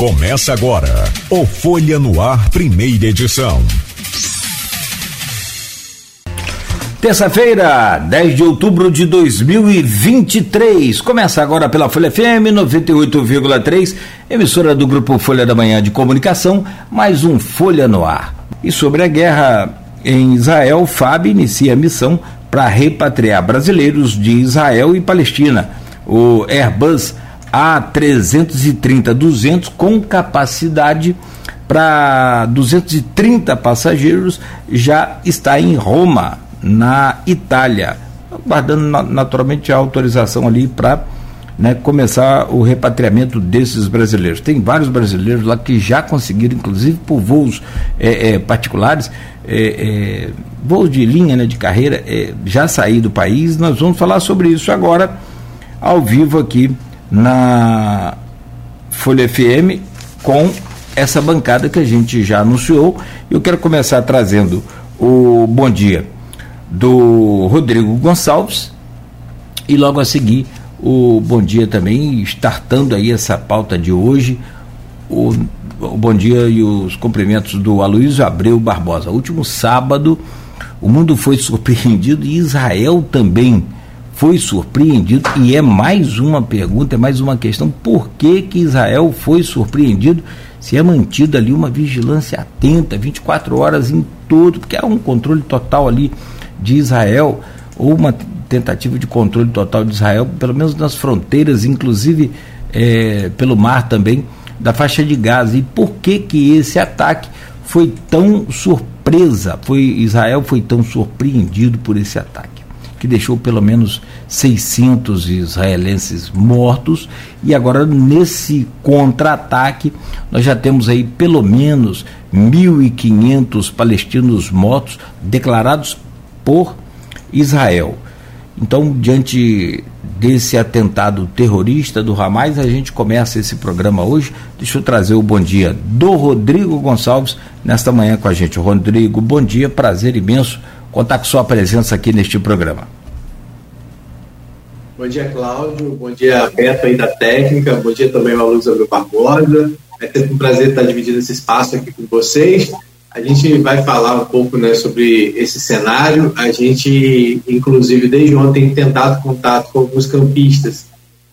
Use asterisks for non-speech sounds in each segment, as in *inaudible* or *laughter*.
Começa agora o Folha no Ar, primeira edição. Terça-feira, 10 de outubro de 2023. Começa agora pela Folha FM 98,3, emissora do Grupo Folha da Manhã de Comunicação, mais um Folha no Ar. E sobre a guerra em Israel, FAB inicia a missão para repatriar brasileiros de Israel e Palestina. O Airbus a330-200 com capacidade para 230 passageiros já está em Roma, na Itália, guardando naturalmente a autorização ali para né, começar o repatriamento desses brasileiros. Tem vários brasileiros lá que já conseguiram, inclusive por voos é, é, particulares, é, é voos de linha né, de carreira, é, já sair do país. Nós vamos falar sobre isso agora, ao vivo aqui na Folha FM com essa bancada que a gente já anunciou. Eu quero começar trazendo o bom dia do Rodrigo Gonçalves e logo a seguir o bom dia também, startando aí essa pauta de hoje, o, o bom dia e os cumprimentos do Aloysio Abreu Barbosa. Último sábado, o mundo foi *laughs* surpreendido e Israel também foi surpreendido e é mais uma pergunta, é mais uma questão, por que que Israel foi surpreendido se é mantida ali uma vigilância atenta, 24 horas em todo, porque há um controle total ali de Israel, ou uma tentativa de controle total de Israel, pelo menos nas fronteiras, inclusive é, pelo mar também, da faixa de Gaza. E por que que esse ataque foi tão surpresa, foi Israel foi tão surpreendido por esse ataque? Que deixou pelo menos 600 israelenses mortos, e agora nesse contra-ataque nós já temos aí pelo menos 1.500 palestinos mortos declarados por Israel. Então, diante desse atentado terrorista do Hamas, a gente começa esse programa hoje. Deixa eu trazer o bom dia do Rodrigo Gonçalves nesta manhã com a gente. Rodrigo, bom dia, prazer imenso contar com sua presença aqui neste programa. Bom dia, Cláudio. Bom dia, Beto aí da técnica. Bom dia também ao Luz Abreu Barbosa. É sempre um prazer estar dividindo esse espaço aqui com vocês. A gente vai falar um pouco né, sobre esse cenário. A gente, inclusive, desde ontem, tem tentado contato com alguns campistas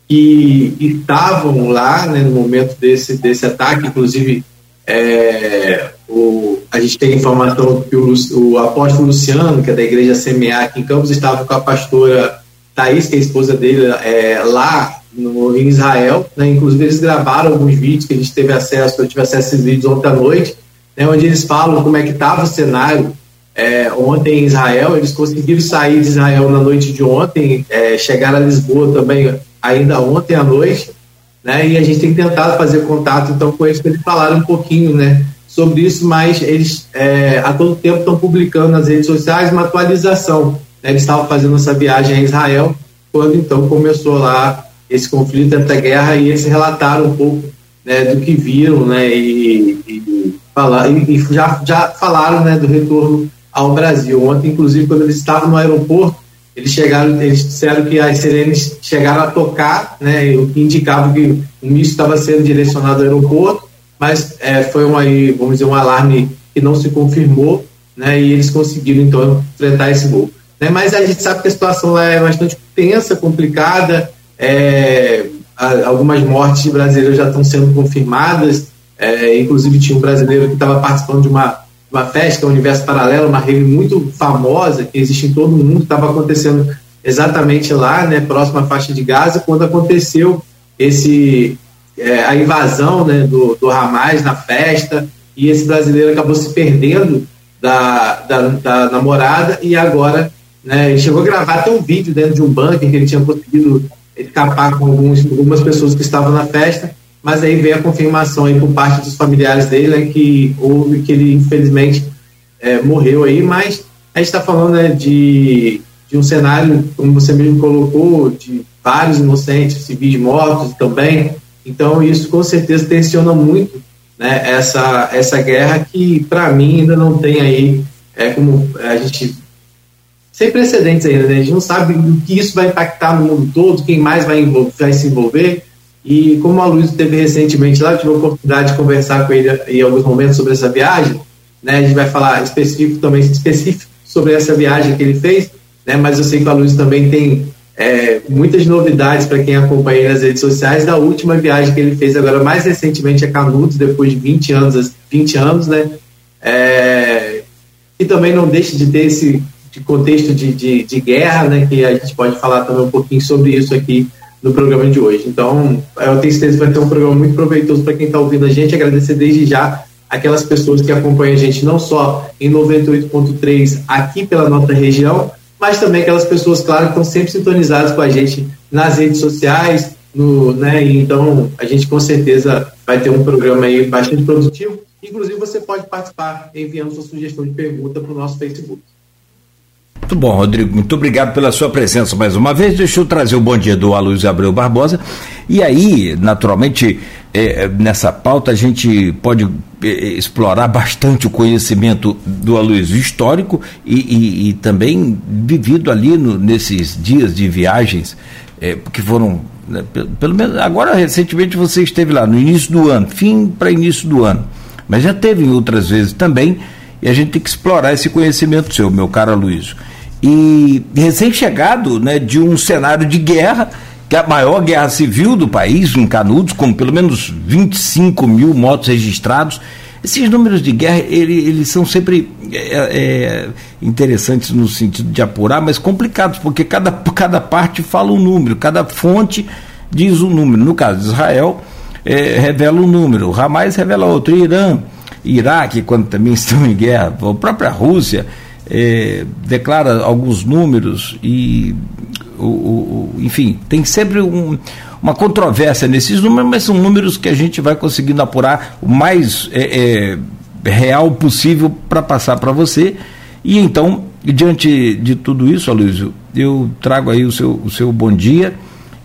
que estavam lá né, no momento desse, desse ataque. Inclusive, é, o, a gente tem informação que o, o apóstolo Luciano, que é da igreja CMA aqui em Campos, estava com a pastora Thaís, que é a esposa dele, é, lá no, em Israel. Né? Inclusive, eles gravaram alguns vídeos que a gente teve acesso, eu tive acesso a esses vídeos ontem à noite, né? onde eles falam como é que estava o cenário é, ontem em Israel. Eles conseguiram sair de Israel na noite de ontem, é, a Lisboa também ainda ontem à noite. Né? E a gente tem tentado fazer contato então com eles para eles falarem um pouquinho né, sobre isso, mas eles é, a todo tempo estão publicando nas redes sociais uma atualização. Né? Eles estavam fazendo essa viagem a Israel quando então começou lá esse conflito entre a guerra e eles relataram um pouco né, do que viram né, e, e, falar, e, e já, já falaram né, do retorno ao Brasil. Ontem, inclusive, quando eles estavam no aeroporto, eles chegaram, eles disseram que as sirenes chegaram a tocar, né, o que indicava que o míssil estava sendo direcionado ao aeroporto, mas é, foi uma, vamos dizer, um alarme que não se confirmou, né, e eles conseguiram então enfrentar esse voo. Né, mas a gente sabe que a situação lá é bastante tensa, complicada, é, algumas mortes de brasileiros já estão sendo confirmadas, é, inclusive tinha um brasileiro que estava participando de uma, uma festa, um universo paralelo, uma rede muito famosa que existe em todo o mundo, estava acontecendo exatamente lá, né, próximo à faixa de Gaza, quando aconteceu esse é, a invasão né, do, do Hamas na festa, e esse brasileiro acabou se perdendo da, da, da namorada e agora né, ele chegou a gravar até um vídeo dentro de um bunker que ele tinha conseguido escapar com alguns, algumas pessoas que estavam na festa, mas aí veio a confirmação aí por parte dos familiares dele né, que houve que ele infelizmente é, morreu aí, mas a gente está falando né, de, de um cenário, como você mesmo colocou, de vários inocentes, civis mortos também, então, isso com certeza tensiona muito né, essa, essa guerra que, para mim, ainda não tem aí, é como a gente. sem precedentes ainda, né? a gente não sabe o que isso vai impactar no mundo todo, quem mais vai, envolver, vai se envolver. E como a Luiz teve recentemente lá, eu tive a oportunidade de conversar com ele em alguns momentos sobre essa viagem, né? A gente vai falar específico também específico sobre essa viagem que ele fez, né? Mas eu sei que a Luiz também tem é, muitas novidades para quem acompanha nas redes sociais da última viagem que ele fez agora mais recentemente a Canudos, depois de 20 anos, 20 anos, né? É, e também não deixa de ter esse de contexto de, de, de, guerra, né? Que a gente pode falar também um pouquinho sobre isso aqui no programa de hoje. Então, eu tenho certeza que vai ter um programa muito proveitoso para quem está ouvindo a gente. Agradecer desde já aquelas pessoas que acompanham a gente não só em 98.3 aqui pela nossa região, mas também aquelas pessoas, claro, que estão sempre sintonizadas com a gente nas redes sociais, no, né? Então a gente com certeza vai ter um programa aí bastante produtivo. Inclusive você pode participar enviando sua sugestão de pergunta para o nosso Facebook. Muito bom, Rodrigo. Muito obrigado pela sua presença mais uma vez. Deixa eu trazer o bom dia do Aloysio Abreu Barbosa. E aí, naturalmente, é, nessa pauta a gente pode é, explorar bastante o conhecimento do Aloysio histórico e, e, e também vivido ali no, nesses dias de viagens, é, que foram, né, pelo, pelo menos agora recentemente você esteve lá no início do ano, fim para início do ano, mas já teve outras vezes também. E a gente tem que explorar esse conhecimento seu, meu caro Aloysio e recém-chegado né, de um cenário de guerra, é a maior guerra civil do país, em Canudos, com pelo menos 25 mil mortos registrados. Esses números de guerra, ele, eles são sempre é, é, interessantes no sentido de apurar, mas complicados, porque cada, cada parte fala um número, cada fonte diz um número. No caso de Israel, é, revela um número, o Hamas revela outro, Irã, Iraque, quando também *laughs* estão em guerra, a própria Rússia é, declara alguns números e, o, o, enfim, tem sempre um, uma controvérsia nesses números, mas são números que a gente vai conseguindo apurar o mais é, é, real possível para passar para você. E então, diante de tudo isso, Aloysio, eu trago aí o seu, o seu bom dia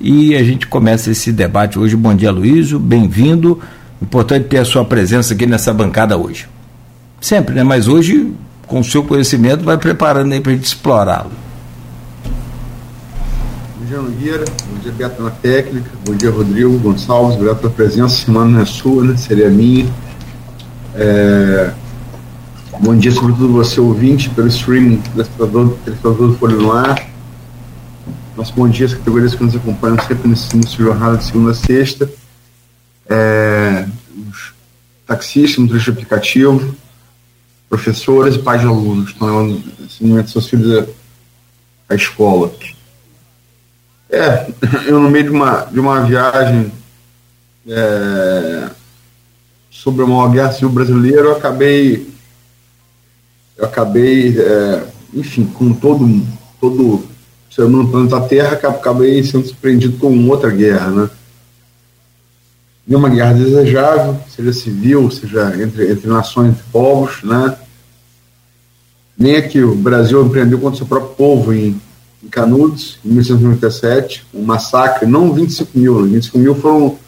e a gente começa esse debate hoje. Bom dia, Aloysio, bem-vindo. Importante ter a sua presença aqui nessa bancada hoje. Sempre, né? Mas hoje com o seu conhecimento, vai preparando aí para a gente explorá-lo. Dia, Nogueira. Bom dia, Beto na técnica. Bom dia, Rodrigo Gonçalves. Obrigado pela presença. Semana não é sua, né? Seria minha. É... Bom dia, sobretudo você, ouvinte, pelo streaming telespectador, telespectador do Folha no Ar. Nosso bom dia às categorias que nos acompanham sempre nesse início de de segunda a sexta. É... Os taxistas, motorista aplicativo, professores e pais de alunos estão levando esse seus filhos à, escola. É, eu no meio de uma, de uma viagem é, sobre a maior guerra civil brasileira, eu acabei, eu acabei, é, enfim, com todo, todo ser humano no planeta Terra, acabei sendo surpreendido com outra guerra, né? Nenhuma guerra desejável, seja civil, seja entre, entre nações, entre povos, né? nem aqui o Brasil empreendeu contra o seu próprio povo em, em Canudos, em 1997, um massacre, não 25 mil, 25 mil foram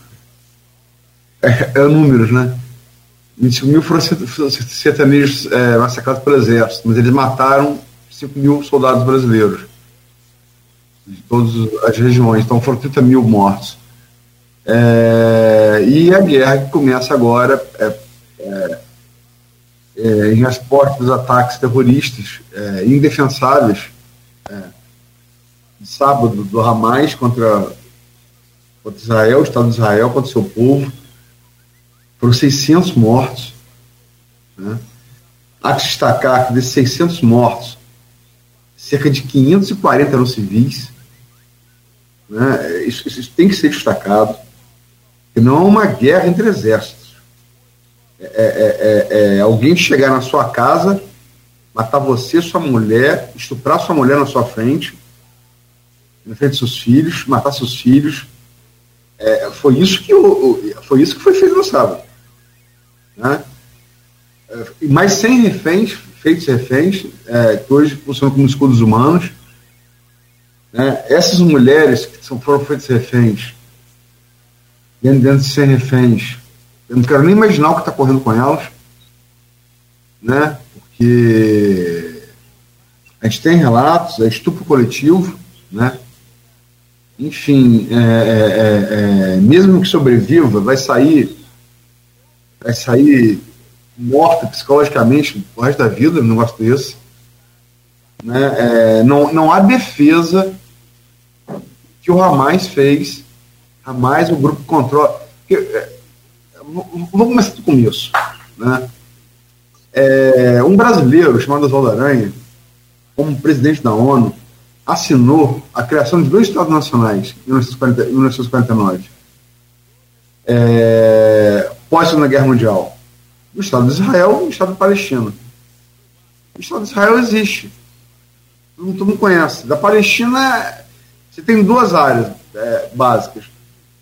é, é números, né? 25 mil foram sertanejos é, massacrados pelo exército, mas eles mataram 5 mil soldados brasileiros de todas as regiões, então foram 30 mil mortos. É, e a guerra que começa agora é, é é, em resposta aos ataques terroristas é, indefensáveis de sábado do Hamas contra, contra Israel, o Estado de Israel, contra o seu povo. Foram 600 mortos. Né? Há que destacar que desses 600 mortos, cerca de 540 eram civis. Né? Isso, isso, tem que ser destacado. Que não é uma guerra entre exércitos é é, é, é, alguém chegar na sua casa, matar você, sua mulher, estuprar sua mulher na sua frente, na frente seus filhos, matar seus filhos. É, foi isso que o, foi isso que foi feito no sábado. Né? E mais 100 reféns, feitos reféns, é, que hoje funcionam como escudos humanos. Né? Essas mulheres que são, foram feitas reféns, dentro, dentro de 100 reféns, eu não quero nem imaginar o que está correndo com elas, né? Porque a gente tem relatos, é estupro coletivo, né? Enfim, é, é, é, mesmo que sobreviva, vai sair, vai sair morta psicologicamente o resto da vida, um negócio desse. Né? não, não há defesa que o Hamas fez, Hamas, o grupo controla. Porque, vamos começar do começo. Né? É, um brasileiro chamado Oswaldo Aranha, como presidente da ONU, assinou a criação de dois Estados nacionais em 1940, 1949, é, pós Segunda Guerra Mundial. O Estado de Israel e o Estado de Palestina. O Estado de Israel existe. Todo mundo conhece. Da Palestina, você tem duas áreas é, básicas.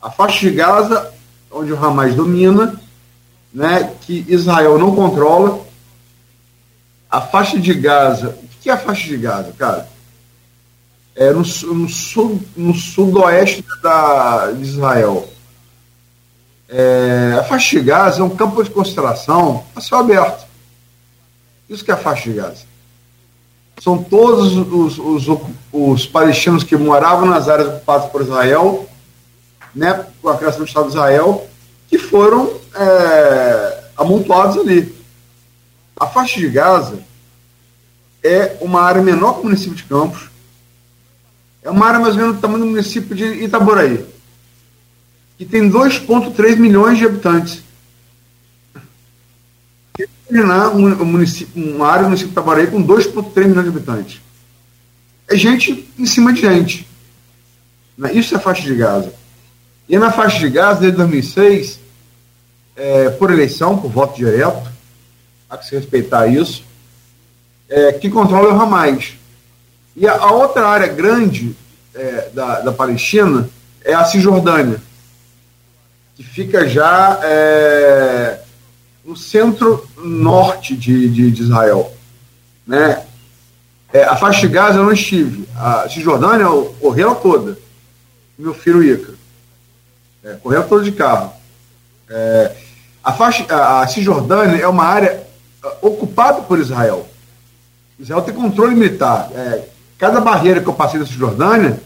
A faixa de Gaza, onde o Hamas domina, né, que Israel não controla. A faixa de Gaza. O que é a faixa de Gaza, cara? É no, no, sul, no sudoeste da, de Israel. É, a faixa de Gaza é um campo de concentração a céu aberto. Isso que é a faixa de Gaza. São todos os, os, os palestinos que moravam nas áreas ocupadas por Israel, né, com a criação do Estado de Israel, que foram é, amontoados ali. A faixa de Gaza é uma área menor que o município de Campos, é uma área mais ou menos do tamanho do município de Itaboraí, que tem 2,3 milhões de habitantes. Imaginar um município, uma área do município de Itaboraí com 2,3 milhões de habitantes. É gente em cima de gente. Né? Isso é faixa de Gaza. E na faixa de Gaza, desde 2006, é, por eleição, por voto direto, há que se respeitar isso, é, que controla o Hamas. E a, a outra área grande é, da, da Palestina é a Cisjordânia, que fica já é, no centro-norte de, de, de, Israel. Né? É, a faixa de Gaza eu não estive. A Cisjordânia eu corri ela toda. Meu filho Ica. É, correu toda de carro. É, a, faixa, a, Cisjordânia é uma área ocupada por Israel. Israel tem controle militar. É, Cada barreira que eu passei na Cisjordânia,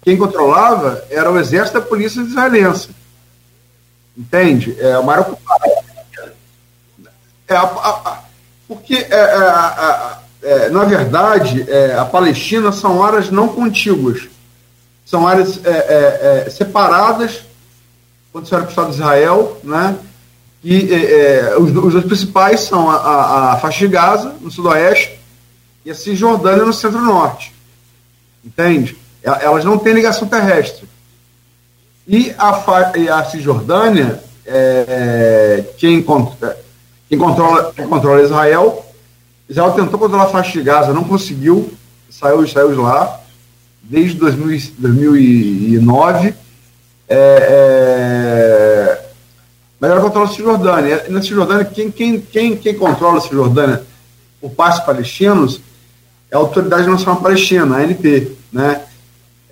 quem controlava era o exército da polícia israelense. Entende? É uma área ocupada. É, a, a, porque, é, é, é, na verdade, é, a Palestina são áreas não contíguas. São áreas é, separadas, quando você olha para o Estado de Israel, né? E os, os, dois principais são a, a, a faixa de Gaza, no sudoeste, e a Cisjordânia no centro-norte. Entende? Elas não têm ligação terrestre. E a, e a Cisjordânia, é, é quem, quem, controla, quem controla Israel, Israel tentou controlar a faixa de Gaza, não conseguiu, saiu, saiu de lá, desde 2000, 2009. É, é, mas ela controla a Cisjordânia. Na Cisjordânia, quem, quem, quem, quem controla a Cisjordânia por parte palestinos é a Autoridade Nacional Palestina, a ANP, né?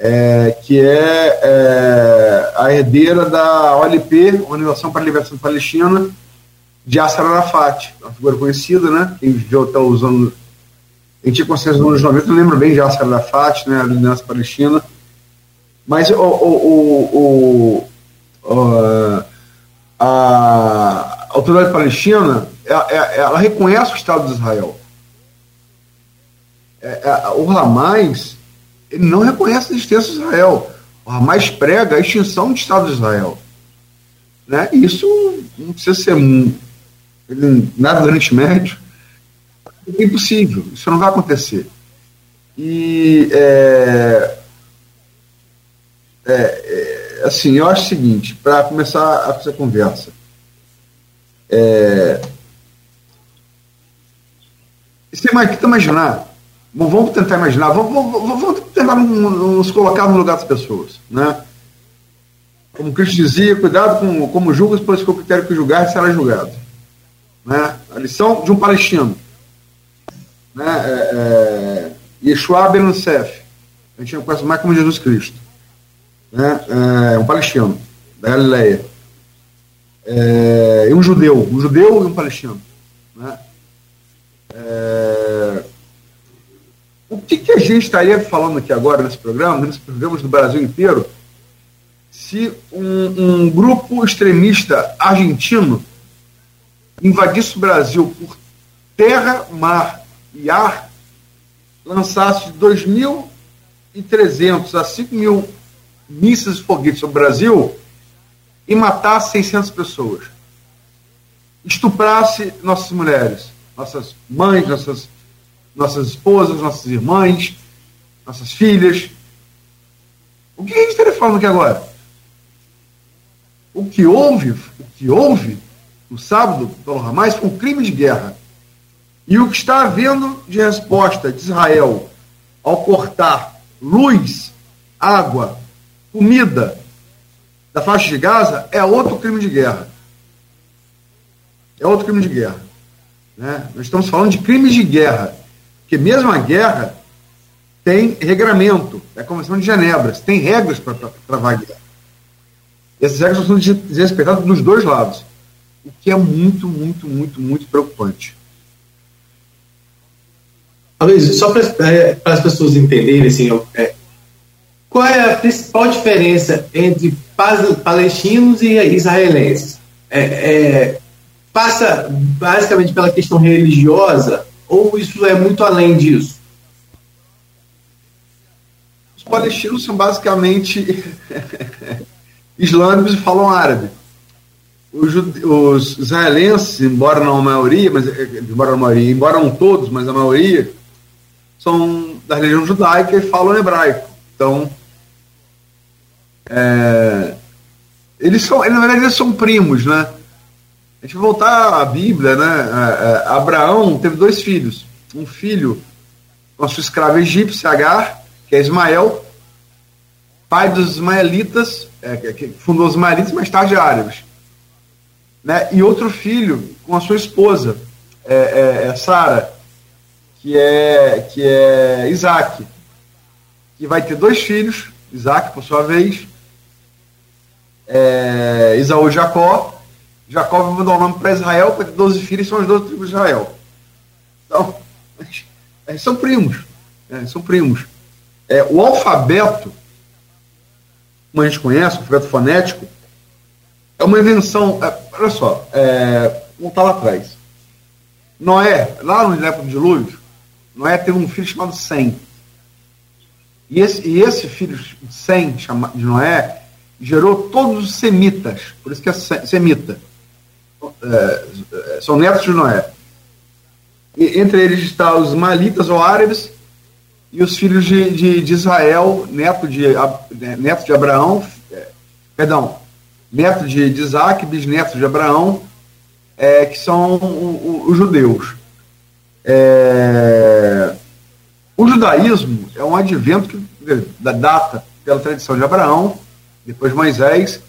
É, que é, é, a herdeira da OLP, Organização para a Libertação Palestina, de Yasser Arafat, uma figura conhecida, né? Quem já está usando. A gente tinha consciência nos anos 90, lembro bem de Yasser Arafat, né? A liderança palestina. Mas o, o, o, o a autoridade palestina, ela, ela reconhece o Estado de Israel é, é, o Hamas ele não reconhece a existência de Israel. O Hamas prega a extinção do Estado de Israel. Né? Isso não precisa ser nada do Oriente Médio. É impossível. Isso não vai acontecer. E é, é, é, assim, eu acho o seguinte, para começar essa conversa. É, você imaginar Vamos tentar imaginar, vamos, vamos, vamos tentar nos colocar no lugar das pessoas. Né? Como Cristo dizia, cuidado com como julgas, pois que o critério que julgar será julgado. Né? A lição de um palestino. Né? É, é, Yeshua Ben a gente conhece mais como Jesus Cristo. Né? É, um palestino, da Galileia. É, um judeu, um judeu e um palestino. Né? É, o que, que a gente estaria falando aqui agora nesse programa, nesses programas do Brasil inteiro, se um, um grupo extremista argentino invadisse o Brasil por terra, mar e ar, lançasse 2.300 a 5 mil mísseis e foguetes sobre o Brasil e matasse 600 pessoas. Estuprasse nossas mulheres, nossas mães, nossas, nossas esposas, nossas irmãs, nossas filhas. O que a gente estaria falando aqui agora? O que houve, o que houve no sábado, pelo Hamas, foi um crime de guerra. E o que está havendo de resposta de Israel ao cortar luz, água, comida da faixa de Gaza é outro crime de guerra. É outro crime de guerra. Né? Nós estamos falando de crimes de guerra. Porque mesmo a guerra tem regramento. É a Convenção de Genebra. Tem regras para travar a guerra. Essas regras são desrespeitadas dos dois lados. O que é muito, muito, muito, muito preocupante. Talvez, só para é, as pessoas entenderem, assim, é, qual é a principal diferença entre palestinos e israelenses? É, é, passa basicamente pela questão religiosa ou isso é muito além disso? Os palestinos são basicamente *laughs* islâmicos e falam árabe. Os, os, israelenses, embora não a maioria, mas embora a maioria, embora não todos, mas a maioria, são da religião judaica e falam hebraico. Então, é, eles são, na verdade, eles são primos, né? A gente voltar à Bíblia, né? É, é, Abraão teve dois filhos. Um filho sua escrava egípcia, Agar, que é Ismael, pai dos ismaelitas, é, que fundou os ismaelitas, mais tarde árabes. Né? E outro filho com a sua esposa, é, é, é Sara, que é, que é Isaac, que vai ter dois filhos, Isaac, por sua vez, Isaú e Jacó. Jacó mandar o nome para Israel, ter 12 filhos, são as 12 tribos de Israel. Então, eles *laughs* são primos. Né, são primos. É, o alfabeto, como a gente conhece, o alfabeto fonético, é uma invenção. É, olha só, é, vamos estar lá atrás. Noé, lá no época do dilúvio, Noé teve um filho chamado Sem. E esse, e esse filho Sem, de Noé, gerou todos os semitas, por isso que é semita. É, é, são netos de Noé. E, entre eles estão os malitas ou árabes e os filhos de, de, de Israel, neto de, né, neto de Abraão, é, perdão, neto de, de Isaac, bisneto de Abraão, é, que são os judeus. É, o judaísmo é um advento que, da data pela tradição de Abraão, depois Moisés,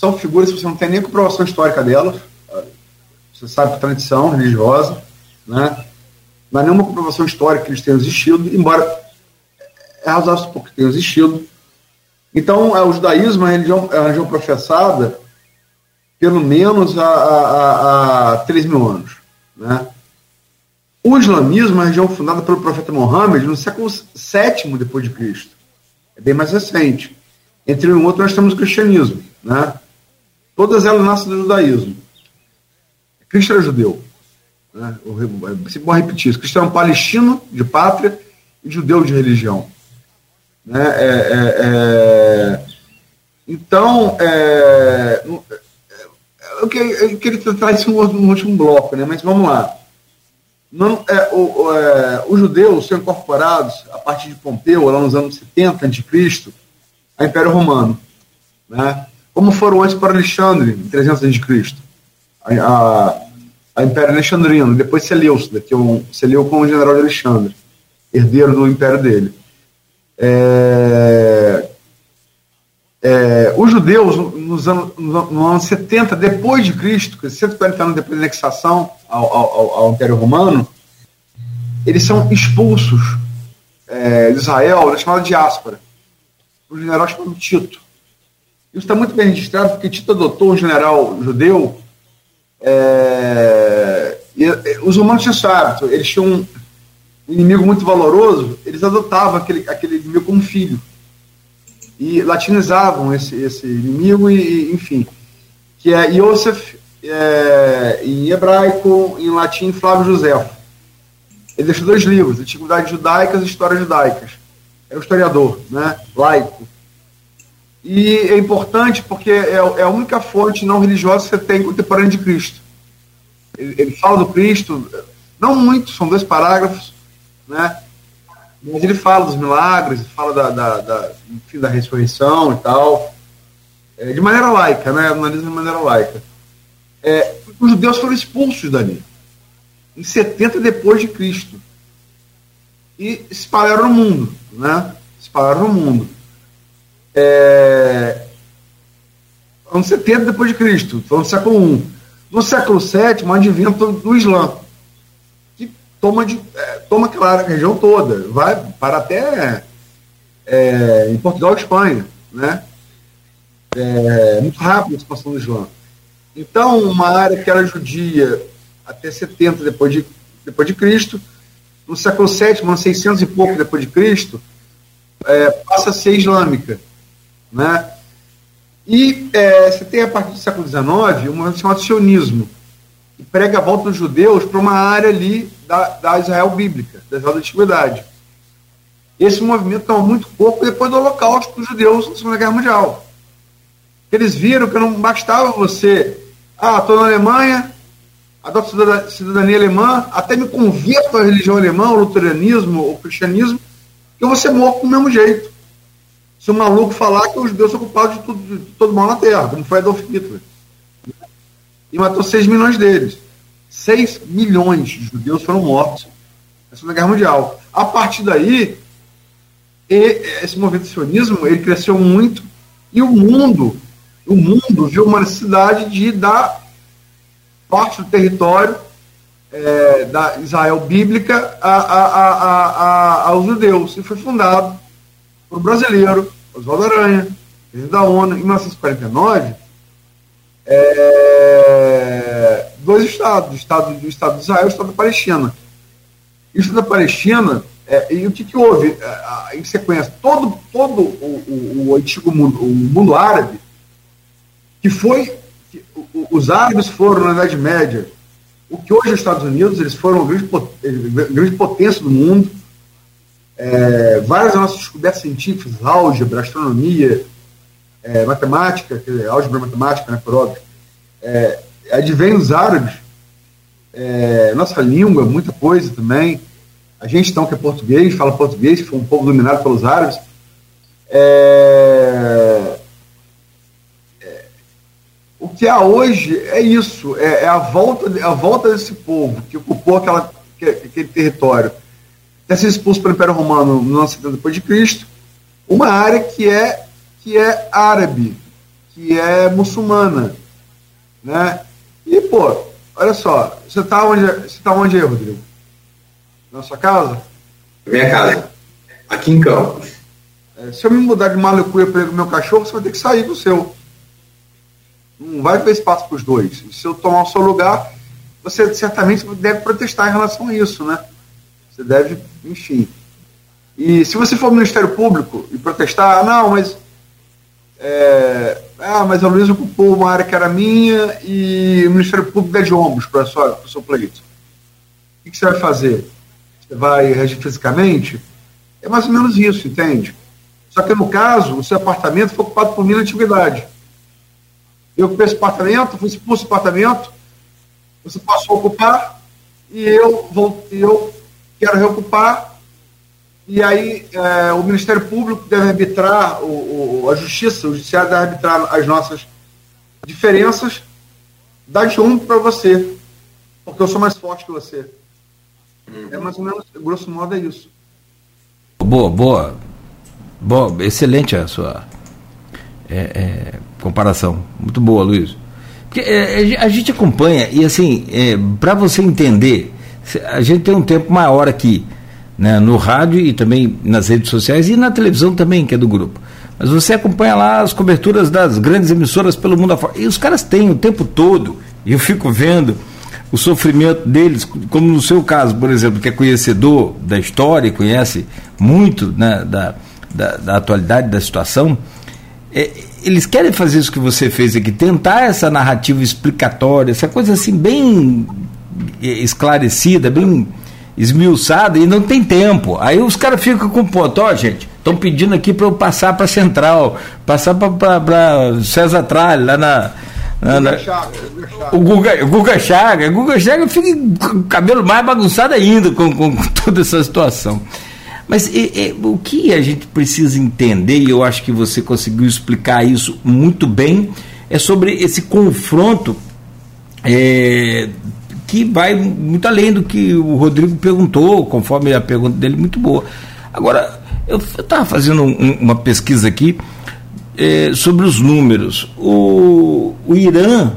são figuras que você não tem nem comprovação histórica delas, você sabe por tradição religiosa, né? mas nenhuma comprovação histórica que eles tenham existido, embora é razoável supor que tenham existido. Então, é, o judaísmo é a religião, é religião professada pelo menos há, há, há 3 mil anos. Né? O islamismo é a religião fundada pelo profeta Mohammed no século VII depois de Cristo. É bem mais recente. Entre um outro, nós temos o cristianismo. Né? Todas elas nascem do judaísmo. Cristo era judeu. Né? É bom repetir isso. Cristo era um palestino de pátria e judeu de religião. Né? É, é, é... Então, é... eu queria tratar isso no último bloco, né? mas vamos lá. Não, é, o, é, os judeus são incorporados a partir de Pompeu, lá nos anos 70 a.C., ao Império Romano. Né? Como foram antes para Alexandre, em 300 a.C., a, a, Império Alexandrino, depois Seleucida, que é um, Seleu como general de Alexandre, herdeiro do império dele. É, é, os judeus, nos anos, no ano 70 depois de Cristo, 140 anos depois da anexação ao, ao, ao Império Romano, eles são expulsos é, de Israel na chamada diáspora, por um general chamado Tito. Isso está muito bem registrado porque Tito adotou um general judeu. É, e, os romanos tinham esse hábito, eles tinham um inimigo muito valoroso, eles adotavam aquele, aquele inimigo como filho. E latinizavam esse, esse inimigo, e, enfim, que é Yosef é, em hebraico, em latim, Flávio José. Ele deixou dois livros, Antiguidades Judaicas e Histórias Judaicas. É um historiador, né, laico. E é importante porque é, é a única fonte não religiosa que você tem contemporânea de Cristo. Ele, ele fala do Cristo, não muito, são dois parágrafos, né? Mas ele fala dos milagres, fala da, da, da, enfim, da ressurreição e tal, é, de maneira laica, né? Analisa de maneira laica. É, os judeus foram expulsos dali, em 70 depois de Cristo. E espalharam no mundo, né? Espalharam no mundo. É, anos 70 depois de Cristo, do século I. No século VII, o advento do Islã, que toma, de, é, toma aquela região toda, vai para até é, em Portugal e Espanha, né? É, muito rápido a expansão do Islã. Então, uma área que era judia até 70 depois de, depois de Cristo, no século VII, ano 600 e pouco depois de Cristo, é, passa a ser islâmica, né? E é, você tem a partir do século XIX um movimento chamado sionismo, que prega a volta dos judeus para uma área ali da, da Israel bíblica, da Israel da Antiguidade. Esse movimento estava muito pouco depois do holocausto dos judeus na Segunda Guerra Mundial. Eles viram que não bastava você, ah, estou na Alemanha, adoto cidadania alemã, até me converto à religião alemã, o luteranismo, o cristianismo, que eu vou ser morto do mesmo jeito. Se o maluco falar que os judeus são culpados de, tudo, de todo mal na Terra, como foi Adolf Hitler. E matou 6 milhões deles. 6 milhões de judeus foram mortos na Segunda Guerra Mundial. A partir daí, esse movimento sionismo ele cresceu muito e o mundo o mundo viu uma necessidade de dar parte do território é, da Israel bíblica a, a, a, aos judeus. E foi fundado um brasileiro, Oswaldo Aranha, presidente da ONU, em 1949, é, dois estados, o estado, o estado de Israel e o estado da Palestina. O estado da Palestina, é, e o que, que houve é, em sequência? Todo, todo o, o, o antigo mundo, o mundo árabe, que foi que os árabes foram na Idade Média o que hoje os Estados Unidos eles foram a grande potência do mundo é, várias das nossas descobertas científicas álgebra astronomia é, matemática dizer, álgebra matemática né por óbvio é, advém dos árabes é, nossa língua muita coisa também. A gente então que é português fala português foi um povo dominado pelos árabes. É, o que há hoje é isso, é, é a, volta, a volta desse povo que ocupou aquela, aquele território, ter sido expulso pelo Império Romano no ano 70 depois de Cristo, uma área que é, que é árabe, que é muçulmana. Né? E, pô, olha só, você está onde, você tá onde aí, Rodrigo? Na sua casa? Minha casa. Aqui em Campos. É, se eu me mudar de Malicuia para o meu cachorro, você vai ter que sair do seu. Não vai ter espaço para os dois. Se eu tomar o seu lugar, você certamente deve protestar em relação a isso, né? Você deve, enfim. E se você for ao Ministério Público e protestar, ah, não, mas. É, ah, mas a Luísa ocupou uma área que era minha e o Ministério Público der de ombros para o seu pleito. O que, que você vai fazer? Você vai reagir fisicamente? É mais ou menos isso, entende? Só que no caso, o seu apartamento foi ocupado por minha antiguidade. Eu ocupei esse apartamento, fui expulso do apartamento, você passou a ocupar, e eu, vou, eu quero reocupar, e aí é, o Ministério Público deve arbitrar, o, o, a Justiça, o Judiciário deve arbitrar as nossas diferenças, dá de um para você, porque eu sou mais forte que você. É mais ou menos, grosso modo, é isso. Boa, boa. Boa, excelente a sua é, é, comparação. Muito boa, Luiz. Porque é, a gente acompanha, e assim, é, para você entender, a gente tem um tempo maior aqui, né, no rádio e também nas redes sociais e na televisão também, que é do grupo. Mas você acompanha lá as coberturas das grandes emissoras pelo mundo afora. E os caras têm o tempo todo, e eu fico vendo o sofrimento deles, como no seu caso, por exemplo, que é conhecedor da história e conhece muito né, da, da, da, atualidade da situação, é, eles querem fazer isso que você fez aqui, tentar essa narrativa explicatória, essa coisa assim bem esclarecida, bem esmiuçada e não tem tempo. Aí os caras ficam com ponto, ó, gente, estão pedindo aqui para eu passar para Central, passar para César Tralha, lá na. na, na o Guga, Guga Chaga. O Guga Chaga fica com o cabelo mais bagunçado ainda com, com, com toda essa situação. Mas e, e, o que a gente precisa entender, e eu acho que você conseguiu explicar isso muito bem, é sobre esse confronto é, que vai muito além do que o Rodrigo perguntou, conforme a pergunta dele, muito boa. Agora, eu estava fazendo um, uma pesquisa aqui é, sobre os números. O, o Irã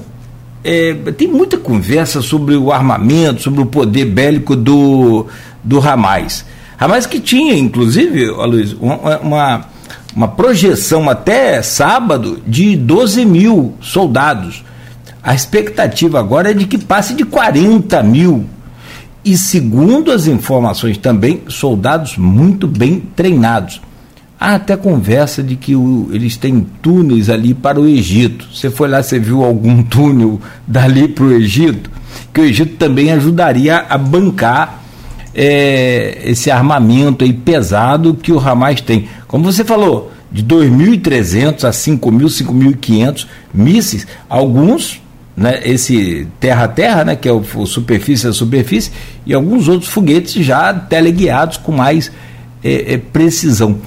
é, tem muita conversa sobre o armamento, sobre o poder bélico do, do Hamas. Hamas que tinha, inclusive, Luiz, uma, uma, uma projeção até sábado de 12 mil soldados. A expectativa agora é de que passe de 40 mil. E segundo as informações também, soldados muito bem treinados. Há até conversa de que o, eles têm túneis ali para o Egito. Você foi lá, você viu algum *laughs* túnel dali para o Egito? Que o Egito também ajudaria a bancar é, esse armamento aí pesado que o Hamas tem. Como você falou, de 2.300 a 5.000, 5.500 mísseis, alguns né, esse terra-terra, né, que é o, o superfície a superfície, e alguns outros foguetes já teleguiados com mais é, é, precisão.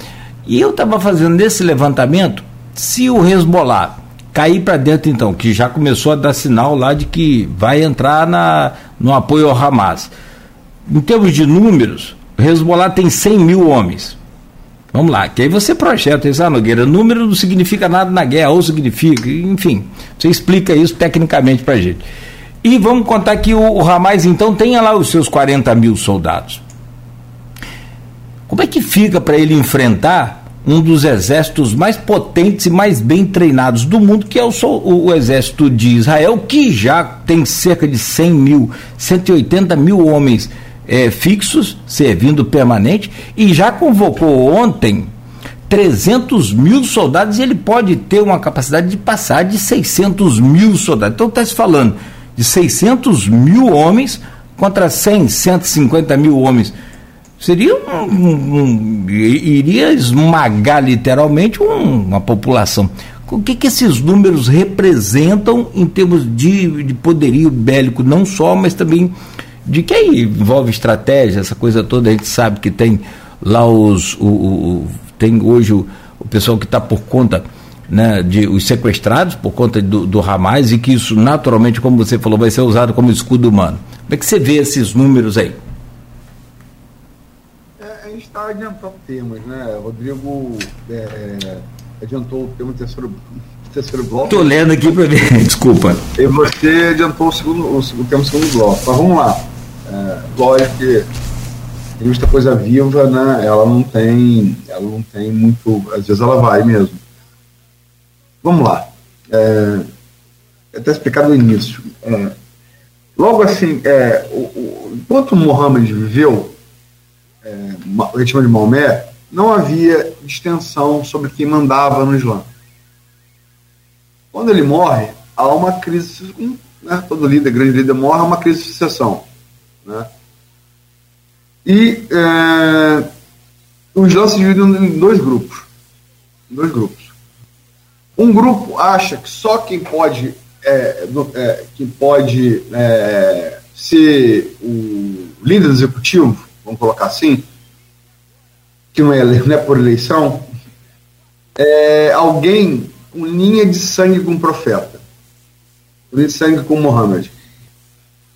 E eu estava fazendo nesse levantamento, se o Hezbollah cair para dentro então, que já começou a dar sinal lá de que vai entrar na, no apoio ao Hamas. Em termos de números, o Hezbollah tem 100 mil homens. Vamos lá, que aí você projeta isso, ah, Nogueira, número não significa nada na guerra, ou significa, enfim, você explica isso tecnicamente para gente. E vamos contar que o, o Hamas, então, tenha lá os seus 40 mil soldados. Como é que fica para ele enfrentar um dos exércitos mais potentes e mais bem treinados do mundo, que é o, o, o, exército de Israel, que já tem cerca de 100 mil, 180 mil homens é, fixos, servindo permanente, e já convocou ontem 300 mil soldados e ele pode ter uma capacidade de passar de 600 mil soldados. Então está se falando de 600 mil homens contra 100, 150 mil homens. Seria um, um, um iria esmagar literalmente uma população. O que, que esses números representam em termos de, de poderio bélico, não só, mas também de que aí envolve estratégia, essa coisa toda, a gente sabe que tem lá os. O, o tem hoje o, o pessoal que está por conta né, de os sequestrados por conta do, do Hamas e que isso naturalmente, como você falou, vai ser usado como escudo humano. Como é que você vê esses números aí? É, a gente está adiantando temas, né? Rodrigo é, adiantou o tema do terceiro, terceiro bloco. Estou lendo aqui para ver, *laughs* desculpa. E você adiantou o segundo, o, o tema do segundo bloco. Mas vamos lá. É, lógico que a revista Coisa Viva, né, ela não tem, ela não tem muito, às vezes ela vai mesmo. Vamos lá. É, até explicar no início. É, logo assim, é, o, o, enquanto Mohammed viveu, é, o ritmo de Maomé, não havia extensão sobre quem mandava no Islã. Quando ele morre, há uma crise, né, todo líder, grande líder morre, há uma crise de sucessão. Né? E é, os lances dividem em dois grupos. Dois grupos. Um grupo acha que só quem pode, é, é, quem pode é, ser o líder executivo, vamos colocar assim, que não é, não é por eleição, é alguém com linha de sangue com o profeta, linha de sangue com Mohammed.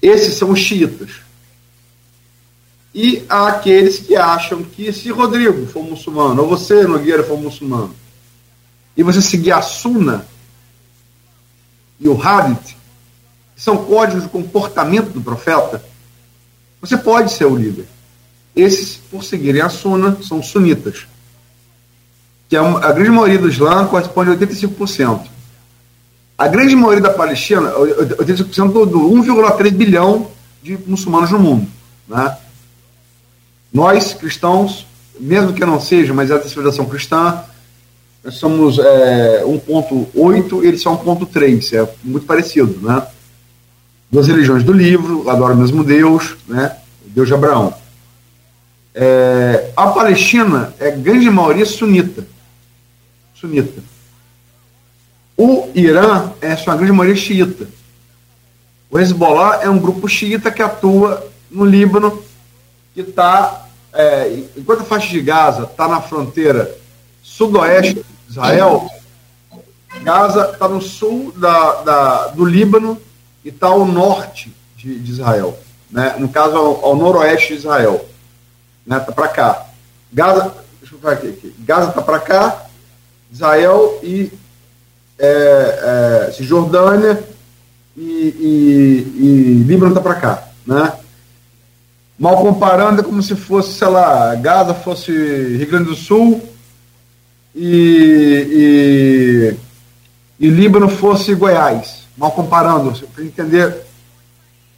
Esses são os xiitas. E há aqueles que acham que se Rodrigo for muçulmano, ou você, Nogueira, for muçulmano, e você seguir a Sunna e o Hadith, que são códigos de comportamento do profeta, você pode ser o líder. Esses, por seguirem a Sunna, são sunitas. Que a, a grande maioria do Islã corresponde a 85%. A grande maioria da Palestina, 85% do, do 1,3 bilhão de muçulmanos no mundo. Né? Nós, cristãos, mesmo que não seja, mas é civilização cristã, nós somos é, 1.8 e eles são 1.3, é muito parecido, né? Duas religiões do livro, adoram o mesmo Deus, né? Deus de Abraão. É, a Palestina é grande maioria sunita. Sunita. O Irã é sua grande maioria xiita. O Hezbollah é um grupo xiita que atua no Líbano, que está, é, enquanto a faixa de Gaza está na fronteira sudoeste de Israel, Gaza está no sul da, da, do Líbano e está ao norte de, de Israel. Né? No caso, ao, ao noroeste de Israel. Né? Tá para cá. Gaza, deixa eu falar aqui. aqui. Gaza está para cá, Israel e é, é, Cisjordânia e, e, e Líbano está para cá. Mal comparando, é como se fosse, sei lá, Gaza fosse Rio Grande do Sul e, e, e Líbano fosse Goiás. Mal comparando, para entender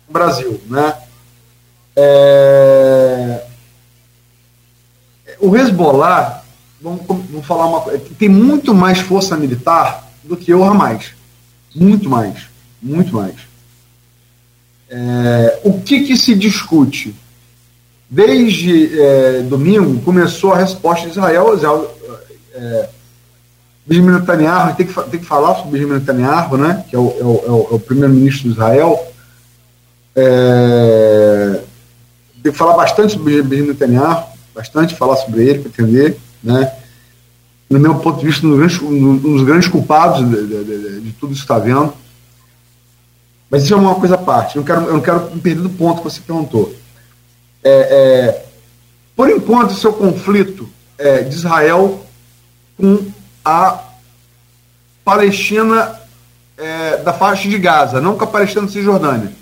o Brasil. Né? É, o Hezbollah, vamos, vamos falar uma coisa, tem muito mais força militar do que o Hamas. Muito mais. Muito mais. É, o que, que se discute? Desde é, domingo começou a resposta de Israel. É, Benjamin Netanyahu, tem que, tem que falar sobre Benjamin Netanyahu, né, que é o, é o, é o primeiro-ministro de Israel. É, tem que falar bastante sobre Benjamin Netanyahu, bastante falar sobre ele, para entender. Né, no meu ponto de vista, um dos grandes, um dos grandes culpados de, de, de, de tudo isso que está vendo. Mas isso é uma coisa à parte. Eu não quero, eu não quero me perder do ponto que você perguntou. É, é, por enquanto, seu conflito é, de Israel com a Palestina é, da faixa de Gaza, não com a Palestina da Cisjordânia.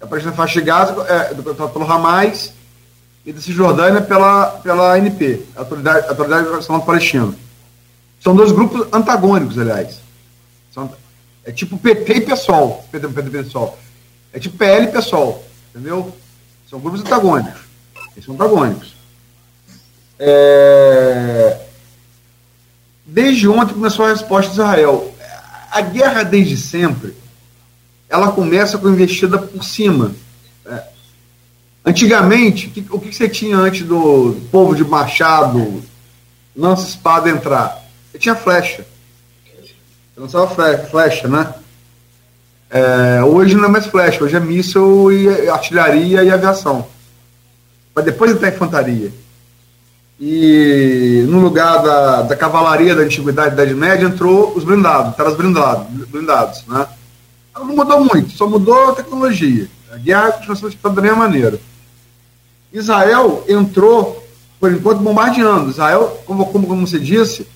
A Palestina da faixa de Gaza é pelo Hamas e da Cisjordânia pela, pela ANP, Autoridade, Autoridade Nacional Palestina. São dois grupos antagônicos, aliás. São, é tipo PT e PSOL. PT, PT, PSOL. É tipo PL e PSOL. Entendeu? São grupos antagônicos. Eles são antagônicos. É... Desde ontem começou a resposta de Israel. A guerra, desde sempre, ela começa com investida por cima. É. Antigamente, o que você tinha antes do povo de machado, lança espada entrar? Você tinha flecha. Você lançava flecha, né? É, hoje não é mais flecha, hoje é míssil e artilharia e aviação. Mas depois entrar infantaria. E no lugar da, da cavalaria da antiguidade da Idade Média entrou os blindados, os blindados, blindados, né? Não mudou muito, só mudou a tecnologia. A guerra continua sendo da mesma maneira. Israel entrou, por enquanto, bombardeando. Israel, como, como, como você disse,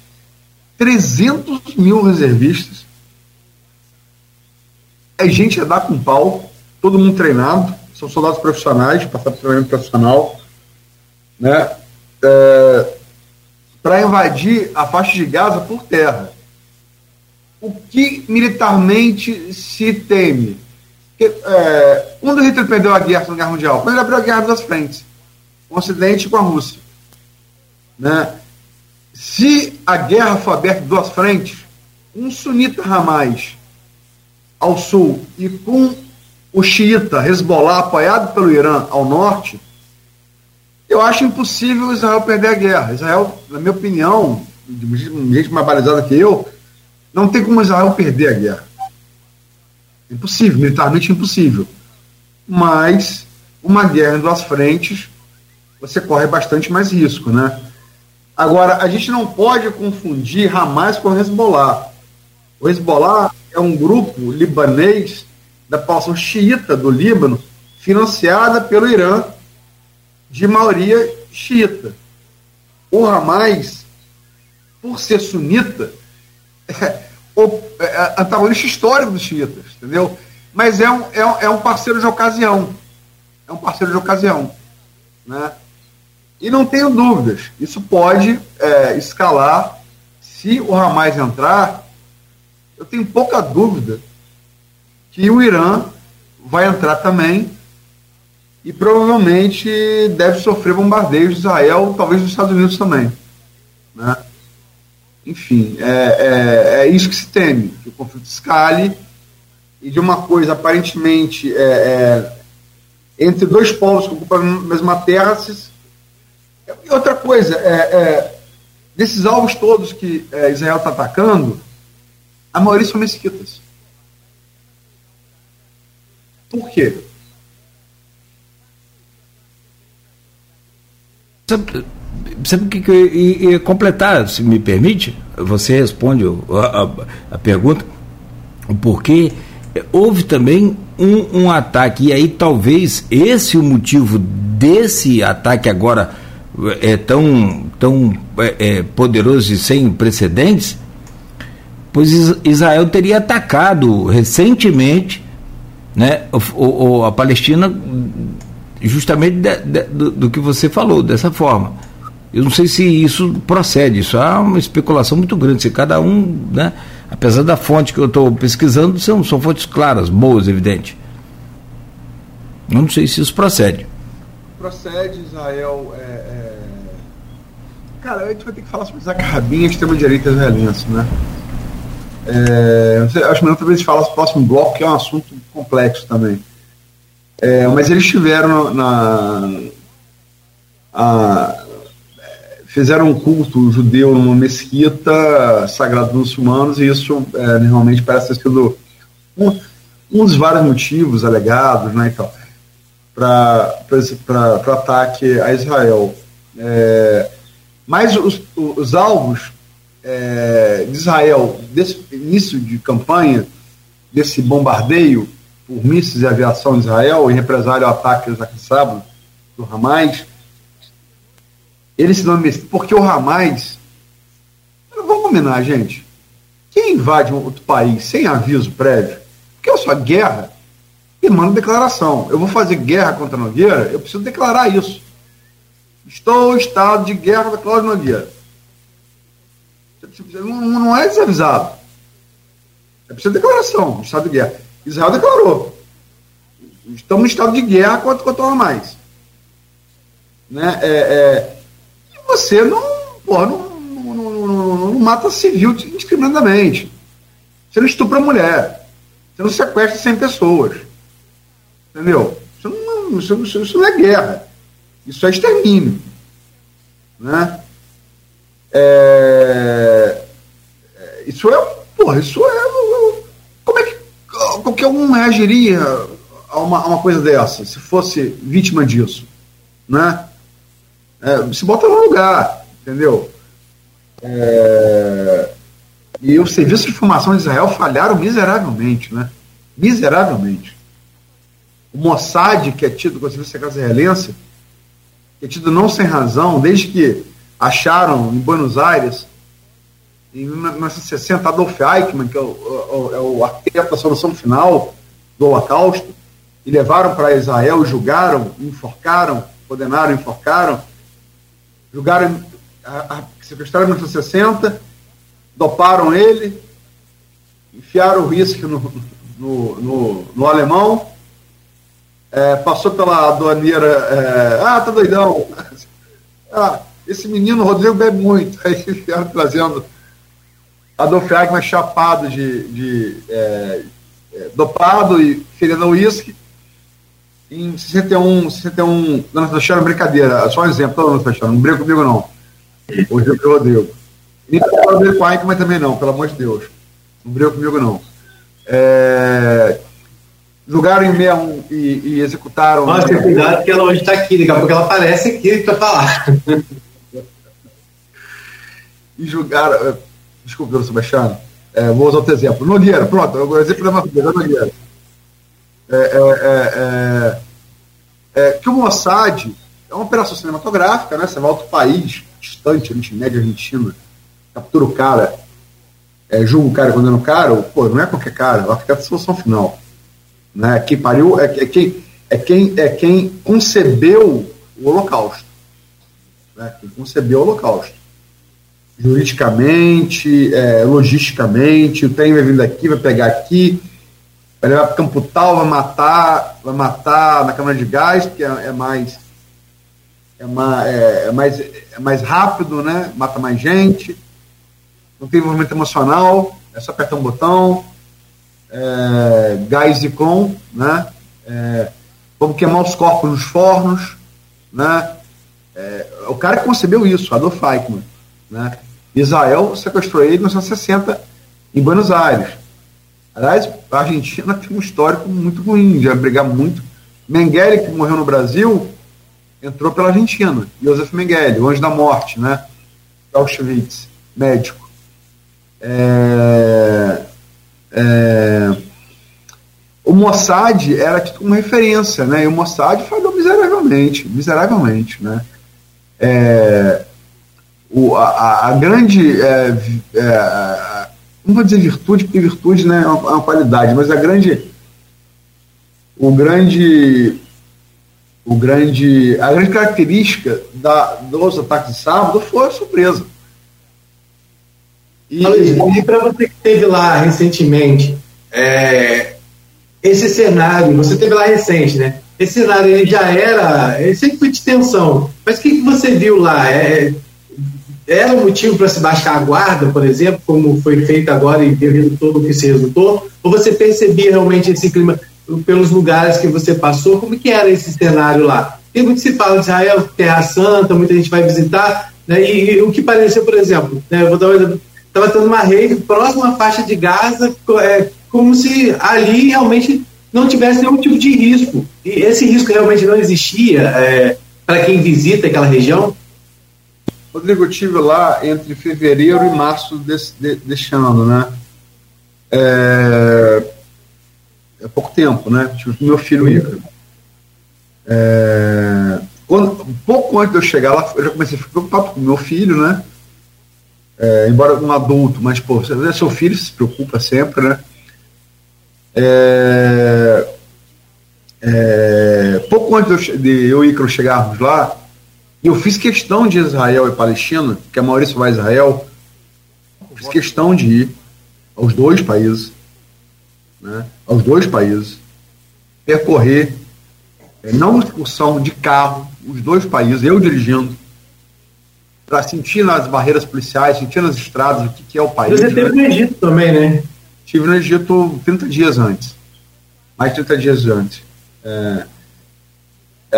300 mil reservistas. É gente a dar com pau, todo mundo treinado, são soldados profissionais, passaram treinamento profissional, né? É, para invadir a faixa de Gaza por terra. O que militarmente se teme? Que, é, quando Hitler perdeu a guerra na Guerra Mundial? Quando ele abriu a guerra das frentes, o Ocidente com a Rússia. Né? Se a guerra for aberta duas frentes, um sunita Hamas ao sul e com o xiita Hezbollah apoiado pelo Irã ao norte, eu acho impossível Israel perder a guerra. Israel, na minha opinião, de gente mais balizada que eu, não tem como Israel perder a guerra. Impossível, militarmente impossível. Mas uma guerra em duas frentes, você corre bastante mais risco, né? Agora, a gente não pode confundir Hamas com Hezbollah. O Hezbollah é um grupo libanês da população xiita do Líbano, financiada pelo Irã, de maioria xiita. O Hamas, por ser sunita, *laughs* é, é antagonista histórico dos xiitas, entendeu? Mas é um, é, é um parceiro de ocasião. É um parceiro de ocasião. Né? E não tenho dúvidas, isso pode é, escalar se o Hamas entrar eu tenho pouca dúvida que o Irã vai entrar também e provavelmente deve sofrer bombardeios de Israel, talvez dos Estados Unidos também. Né? Enfim, é, é, é, isso que se teme, que o conflito escale e de uma coisa aparentemente é, é entre dois povos que ocupam a mesma terra. Se... E outra coisa, é, é, desses alvos todos que Israel está atacando, a são mesquitas. Por quê? Sabe, sabe o que, que eu ia, completar, se me permite? Você responde a, a, a pergunta. O porquê houve também um, um, ataque, e aí talvez esse o motivo desse ataque agora é tão, tão é, é, poderoso e sem precedentes, pois Israel teria atacado recentemente né, o, o a Palestina justamente de, de, do, do, que você falou, dessa forma. Eu não sei se isso procede, isso é uma especulação muito grande, se cada um, né, apesar da fonte que eu estou pesquisando, são, são fontes claras, boas, evidente. Eu não sei se isso procede. Procede, Israel. É, é... Cara, a gente vai ter que falar sobre Isaac Rabin, extrema-direita israelense, né? É, acho melhor talvez falasse no próximo bloco, que é um assunto complexo também. É, mas eles tiveram na. A, fizeram um culto judeu numa mesquita sagrada dos muçulmanos, e isso é, realmente parece ter sido um, um dos vários motivos alegados né, para o ataque a Israel. É, mas os, os alvos é, de Israel, desse início de campanha, desse bombardeio por mísseis e aviação de Israel, em represália ao ataque aqui sábado do Hamas, eles se nome porque o Hamas, vamos combinar, gente, quem invade um outro país sem aviso prévio, porque é só guerra, e manda declaração. Eu vou fazer guerra contra a Nogueira, eu preciso declarar isso. Estou em estado de guerra contra Cláudio Nogueira. Não, não é desavisado. É preciso declaração de estado de guerra. Israel declarou. Estamos em estado de guerra contra, contra o Hamas. Né? É, é, e você não, porra, não, não, não, não, mata civil indiscriminadamente. Você não estupra mulher. Você não sequestra 100 pessoas. Entendeu? Isso não, isso, isso não é guerra. Isso é extermínio. Né? É, é isso é. Porra, isso é. Como é que qualquer um reagiria a uma, a uma coisa dessa, se fosse vítima disso? Né? É, se bota no lugar, entendeu? É, e os serviços de informação de Israel falharam miseravelmente, né? Miseravelmente. O Mossad, que é tido como serviço secreto israelense, que é tido não sem razão, desde que acharam em Buenos Aires, em 1960, Adolf Eichmann, que é o, o, é o arquiteto da solução final do Holocausto, e levaram para Israel, julgaram, enforcaram, condenaram, enforcaram, julgaram, sequestraram em 1960, doparam ele, enfiaram o risco no, no, no, no alemão, é, passou pela aduaneira, é, ah, tá doidão, *laughs* ah, esse menino Rodrigo bebe muito, aí vieram *laughs* trazendo Adolf Eichmann chapado de, de é, é, dopado e ferindo uísque. Em 61, 61, não, estou achando brincadeira, só um exemplo, está achando, não brinca comigo não. Hoje eu Rodrigo. Nem falo dele com Eichmann também não, pelo amor de Deus. Não brinca comigo não. É, julgaram em 61 e, e executaram. Nossa, tem cuidado que ela hoje está aqui, daqui a pouco ela aparece aqui para falar. *laughs* e julgaram desculpa, doutor Sebastião, é, vou usar outro exemplo. Nogueira, pronto, o exemplo da Mafudeira, Nogueira. É, é, é, é, que o Mossad é uma operação cinematográfica, né? Você vai a outro país, distante, Oriente Médio, Argentina, captura o cara, é, julga o cara condena o cara, pô, não é qualquer cara, é o arquiteto de solução final. Né? Quem pariu é, é, quem, é, quem, é quem concebeu o Holocausto. Né? Quem concebeu o Holocausto. Juridicamente, é, logisticamente, o trem vai vir daqui, vai pegar aqui, vai levar para Campo Tal, vai matar, vai matar na câmara de gás, porque é, é mais é mais, é, é, mais, é mais rápido, né? Mata mais gente, não tem envolvimento emocional, é só apertar um botão, é, gás e com, né? É, vamos queimar os corpos nos fornos, né? É, o cara que concebeu isso, Adolf Eichmann, né? Israel sequestrou ele em 1960 em Buenos Aires. Aliás, a Argentina tem um histórico muito ruim, de brigar muito. Mengele, que morreu no Brasil, entrou pela Argentina. Josef Mengele, o anjo da morte, né? Auschwitz, médico. É, é, o Mossad era tido como referência, né? E o Mossad falhou miseravelmente, miseravelmente, né? É, o, a, a, grande, é, é, não vou dizer virtude, porque virtude né, é uma, é uma qualidade, mas a grande, o grande, o grande, a grande característica da, dos ataques de sábado foi a surpresa. E, e para você que esteve lá recentemente, é, esse cenário, você teve lá recente, né? Esse cenário ele já era, ele sempre foi de tensão. Mas o que, que você viu lá? É, era um motivo para se baixar a guarda, por exemplo, como foi feito agora e devido todo o que se resultou? Ou você percebia realmente esse clima pelos lugares que você passou? Como que era esse cenário lá? Tem muito se fala de Israel, Terra Santa, muita gente vai visitar, né? e, e o que pareceu, por exemplo, né? eu vou dar um exemplo, estava tendo uma rede próxima à faixa de Gaza, é, como se ali realmente não tivesse nenhum tipo de risco. E esse risco realmente não existia é, para quem visita aquela região? Rodrigo, eu estive lá entre fevereiro e março desse, de, deste ano, né? É, é pouco tempo, né? Tive meu filho Ícaro. É, quando, pouco antes de eu chegar lá, eu já comecei a ficar preocupado com meu filho, né? É, embora um adulto, mas, pô, você seu filho, se preocupa sempre, né? É, é, pouco antes de eu, de eu e chegarmos lá, eu fiz questão de Israel e Palestina, que a Maurício vai a Israel, fiz questão de ir aos dois países, né, aos dois países, percorrer, é, não excursão de carro, os dois países, eu dirigindo, para sentir nas barreiras policiais, sentir nas estradas o que, que é o país. Você teve né? no Egito também, né? Estive no Egito 30 dias antes, mais de 30 dias antes. É, é,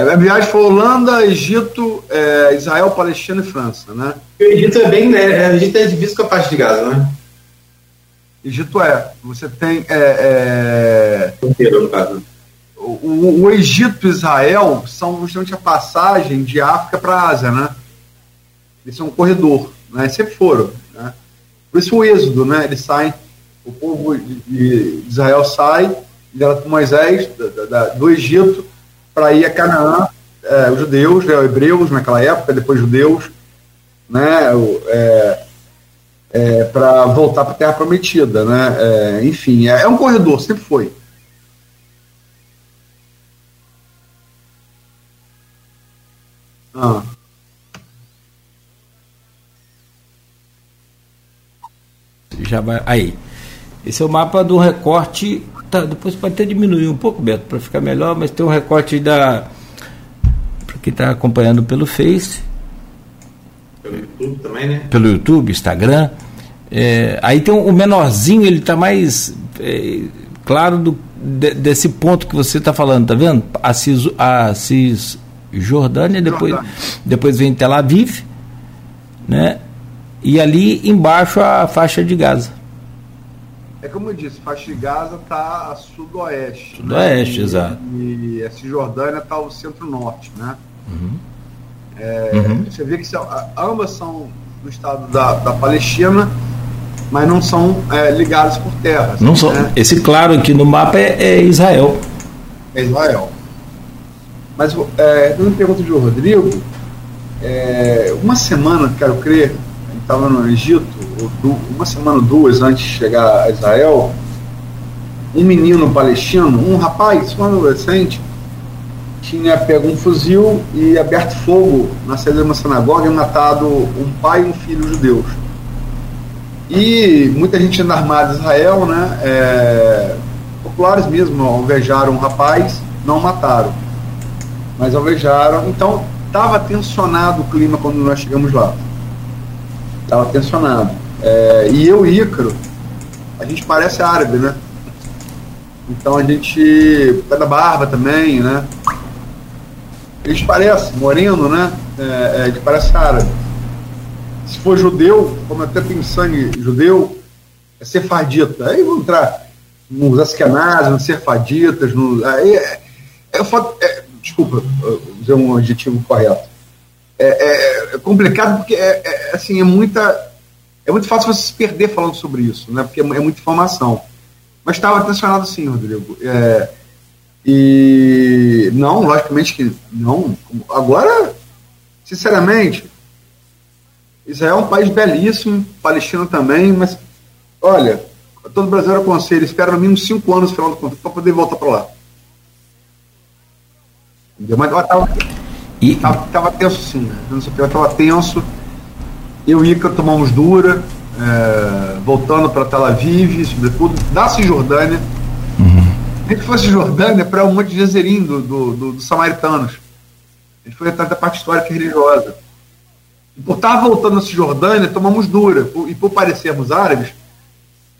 a viagem foi Holanda, Egito, é, Israel, Palestina e França, né? O Egito é bem, né? O Egito é difícil com a parte de Gaza, né? Egito é. Você tem. É, é, caso. O, o, Egito e Israel são justamente a passagem de África para a Ásia, né? Eles são um corredor, né? Sempre foram. Né? Por isso o êxodo, né? Eles saem, o povo de Israel sai, com Moisés, da, da, do Egito, para ir a Canaã, é, os judeus, né, hebreus naquela época, depois judeus, né, é, é, para voltar para a Terra Prometida, né, é, enfim, é, é, um corredor, sempre foi. Ah. Já vai aí. Esse é o mapa do recorte Tá, depois pode até diminuir um pouco, Beto, para ficar melhor, mas tem um recorte da. Para quem está acompanhando pelo Face. Pelo YouTube também, né? Pelo YouTube, Instagram. É, aí tem um, o menorzinho, ele está mais é, claro do, de, desse ponto que você está falando, tá vendo? A, Cis, a Cisjordânia, depois, depois vem Tel Aviv, né? E ali embaixo a faixa de Gaza. É como eu disse, faixa de Gaza está a sudoeste. Sudoeste, né? exato. E a Cisjordânia está ao centro-norte, né? Uhum. É, uhum. Você vê que são, ambas são do estado da, da Palestina, mas não são é, ligadas por terra. Não né? são. Esse claro aqui no mapa é, é Israel. É Israel. Mas, é, uma pergunta de Rodrigo, é, uma semana, quero crer, a gente estava no Egito, uma semana ou duas antes de chegar a Israel, um menino palestino, um rapaz, um adolescente, tinha pego um fuzil e aberto fogo na saída de uma sinagoga e matado um pai e um filho judeus. E muita gente na armada de Israel, né? É, populares mesmo, alvejaram um rapaz, não mataram, mas alvejaram. Então, estava tensionado o clima quando nós chegamos lá. Estava tensionado. É, e eu e Ícaro, a gente parece árabe, né? Então a gente. Pé da barba também, né? A gente parece, moreno, né? É, é, parece árabe. Se for judeu, como até tem sangue judeu, é sefardita. Aí vão entrar nos askenazes, nos sefaditas, no, aí é, é, é, desculpa, dizer um adjetivo correto. É, é, é complicado porque é, é, assim, é muita. É muito fácil você se perder falando sobre isso, né? Porque é, é muita informação. Mas estava tensionado sim, Rodrigo. É, e não, logicamente que não. Agora, sinceramente, Israel é um país belíssimo, Palestina também, mas olha, todo brasileiro aconselha, espera no mínimo cinco anos no final do conflito para poder voltar para lá. Entendeu? Mas estava tava, tava tenso sim, né? Não sei estava tenso. Eu e Ica tomamos dura, é, voltando para Tel Aviv, sobretudo, da Cisjordânia. Uhum. Nem que fosse Jordânia para um monte de Jezerim do, do, do, dos samaritanos. A gente foi atrás da parte histórica e religiosa. E por estar voltando a Cisjordânia, tomamos dura. E por parecermos árabes,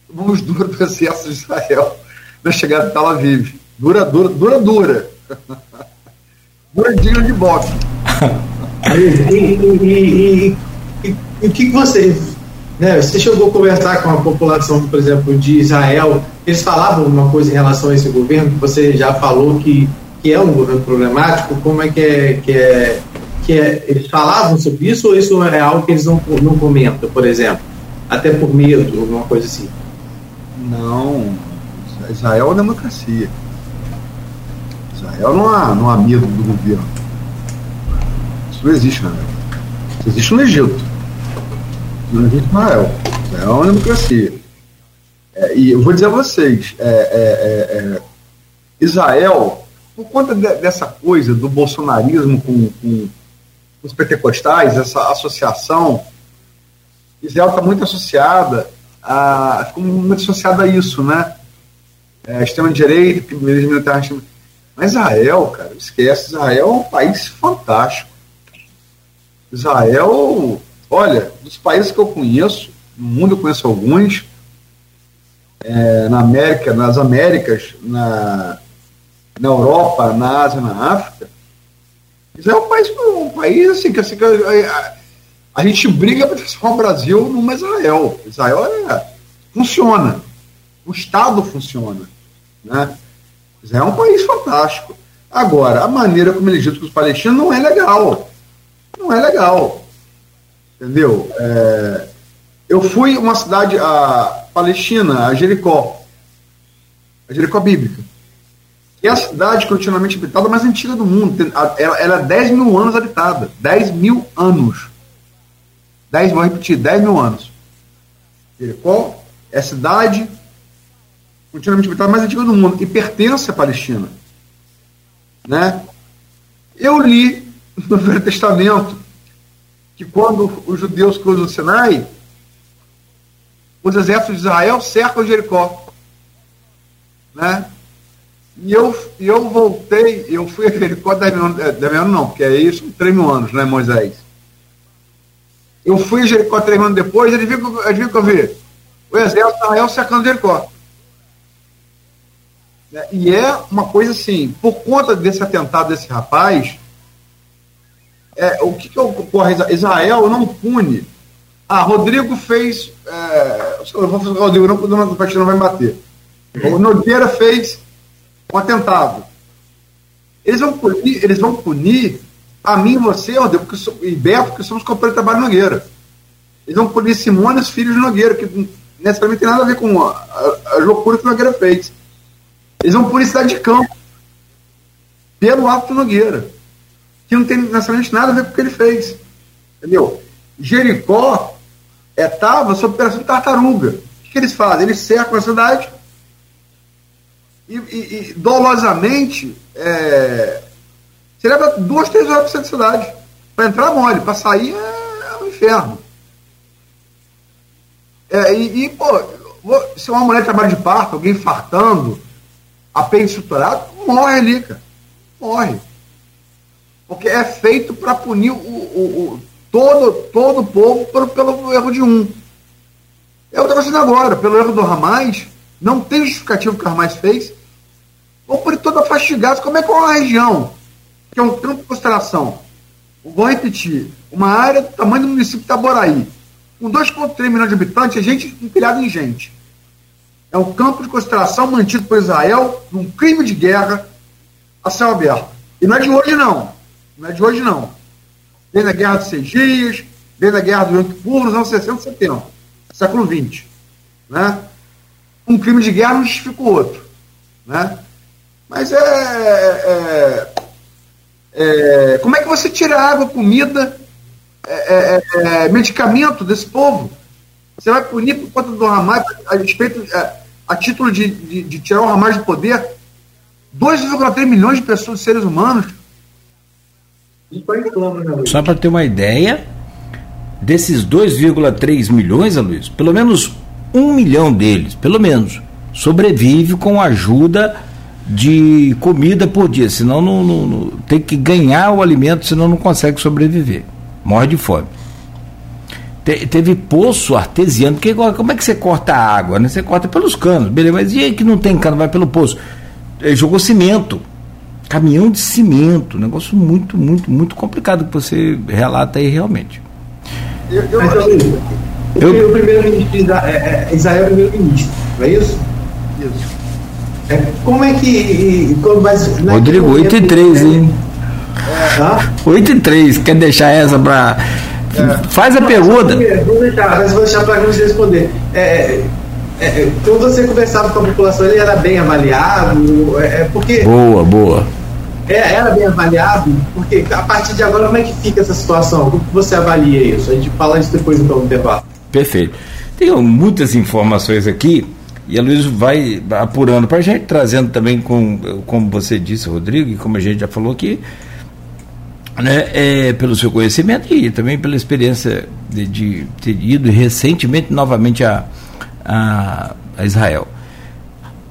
tomamos dura do exército de Israel na chegada de Tel Aviv. Dura, dura, dura, dura. *laughs* Gordinho de boxe. *laughs* e, e, e, e, o que você. Né, você chegou a conversar com a população, por exemplo, de Israel, eles falavam uma coisa em relação a esse governo, que você já falou que, que é um governo problemático, como é que é, que é, que é. Eles falavam sobre isso ou isso é algo que eles não, não comentam, por exemplo? Até por medo, alguma coisa assim? Não. Israel é uma democracia. Israel não há, não há medo do governo. Isso não existe na Isso existe no Egito. Não existe Israel. É uma democracia. É, e eu vou dizer a vocês, é, é, é, é Israel, por conta de, dessa coisa do bolsonarismo com, com os pentecostais, essa associação, Israel está muito associada a, ficou muito associada a isso, né? É, extrema-direita, militar, mas Israel, cara, esquece, Israel é um país fantástico. Israel, olha, dos países que eu conheço, no mundo eu conheço alguns, é, na América, nas Américas, na, na Europa, na Ásia, na África, Israel é um país, um país assim, que, assim, que a, a, gente briga para transformar o Brasil numa Israel. Israel é, funciona. O Estado funciona. Né? Israel é um país fantástico. Agora, a maneira como ele lida com os palestinos não é legal. Não é legal. Entendeu? É, eu fui uma cidade, a Palestina, a Jericó. A Jericó bíblica. Que é a cidade continuamente habitada mais antiga do mundo. Ela, ela é 10 mil anos habitada. 10 mil anos. 10, vou repetir, 10 mil anos. Jericó é a cidade continuamente habitada mais antiga do mundo e pertence à Palestina. Né? Eu li no Velho Testamento que quando os judeus cruzam o Sinai, os exércitos de Israel cercam Jericó. Né? E eu, eu voltei, eu fui a Jericó 10 mil anos, 10 mil anos não, porque é isso 3 mil anos, né, Moisés? Eu fui a Jericó 3 mil anos depois, viram, eles que eu vi o exército de Israel cercando Jericó. Né? E é uma coisa assim, por conta desse atentado desse rapaz, é, o que, que ocorre? Israel não pune. Ah, Rodrigo fez. É, eu vou fazer o Rodrigo, não, porque o partido não vai bater. O Nogueira fez um atentado. Eles vão punir, eles vão punir a mim, você, Rodrigo, porque, e Beto, que somos companheiros de trabalho Nogueira. Eles vão punir Simone e os filhos de Nogueira, que necessariamente tem nada a ver com a, a, a loucura que Nogueira fez. Eles vão por cidade de campo. Pelo ato Nogueira. Que não tem necessariamente nada a ver com o que ele fez. Entendeu? Jericó estava é, sob operação de tartaruga. O que, que, eles fazem? Eles cercam a cidade e, e, e dolosamente é, você leva duas, três horas para da cidade. Para entrar mole, para sair é, é um inferno. É, e, e, pô, se uma mulher trabalha de parto, alguém fartando, apêndice estruturado, morre ali, cara. Morre. Porque é feito para punir o, o, o, todo, todo o povo pelo, pelo erro de um. Eu estou dizendo agora, pelo erro do Ramais, não tem justificativo que o Ramais fez. Vou por toda gás. Como é que é uma região, que é um campo de consideração, vou repetir, uma área do tamanho do município de Itaboraí, com 2,3 milhões de habitantes, é gente empilhada em gente. É um campo de consideração mantido por Israel num crime de guerra a céu aberto. E não é de hoje, não. Não é de hoje, não. Desde a Guerra dos Seis Dias, desde a Guerra do Yom Kippur, nos anos 60 e 70, século XX. Né? Um crime de guerra não justifica o outro. Né? Mas é, é, é, Como é que você tira água, comida, é, é, é, medicamento desse povo? Você vai punir por conta do Hamas a respeito, a, título de, de, de tirar o Hamas do poder 2,3 milhões de pessoas, seres humanos. Só para ter uma ideia, desses 2,3 milhões, Luiz, pelo menos um milhão deles, pelo menos, sobrevive com ajuda de comida por dia, senão não, não, não, tem que ganhar o alimento, senão não consegue sobreviver. Morre de fome. Te, teve poço artesiano, porque como é que você corta a água? Né? Você corta pelos canos, beleza, mas e aí que não tem cano, vai pelo poço? Ele jogou cimento caminhão de cimento, negócio muito, muito, muito complicado que você relata aí realmente. Eu, eu, Mas, eu, eu, o primeiro-ministro é, é, Israel é o primeiro-ministro, não é isso? Isso. É, como é que. Como, mas, Rodrigo, 8 e 3, hein? É, 8 e 3, quer deixar essa para. É. Faz a não, pergunta. Vou deixar, mas vou deixar para a gente responder. É, é, quando você conversava com a população, ele era bem avaliado? É, é, porque. Boa, boa. É, era bem avaliado? Porque a partir de agora, como é que fica essa situação? Como você avalia isso? A gente fala isso depois então no debate. Perfeito. Tenho muitas informações aqui e a Luiz vai apurando para a gente, trazendo também, com, como você disse, Rodrigo, e como a gente já falou aqui, né, é, pelo seu conhecimento e também pela experiência de, de ter ido recentemente novamente a a, a Israel.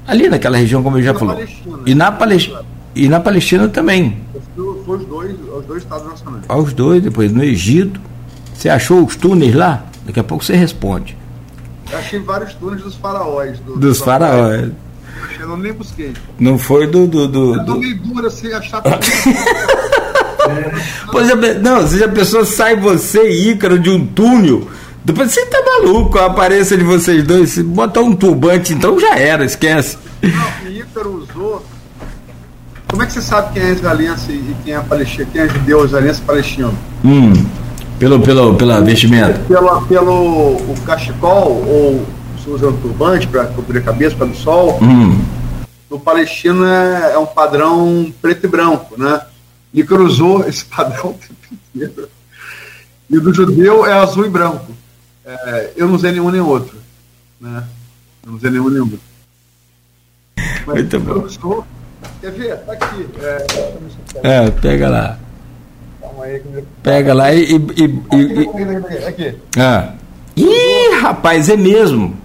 Ali naquela região, como eu já falou. E na Palestina. E na Palestina também. Foi os dois, os dois Estados nacionais. Aos dois, depois no Egito. Você achou os túneis lá? Daqui a pouco você responde. Eu achei vários túneis dos faraós. Do, dos faraós. Eu não nem busquei. Não foi do. do, do, do... meio dura assim, achar. *laughs* pois é, não, você já pensou, sai você, Ícaro, de um túnel depois você tá maluco, a aparência de vocês dois. Se botar um turbante, então já era, esquece. Não, e Ícaro usou. Como é que você sabe quem é israelense e quem é palestino? Quem é judeu israelense e palestino? Hum, pelo, pelo, pela vestimenta? Pelo, pelo o cachecol, ou se usa um turbante para cobrir a cabeça, para o sol. Hum. No palestino é, é, um padrão preto e branco, né? Ícaro usou *laughs* esse padrão o tempo inteiro. E o do judeu é azul e branco. É, eu não usei nenhum nem outro. Né? Eu não usei nenhum nem outro. Mas Muito bom. Sou, quer ver? Tá aqui. É, é pega lá. Pega lá e. e, e, aqui. Ah. Ih, rapaz, é mesmo.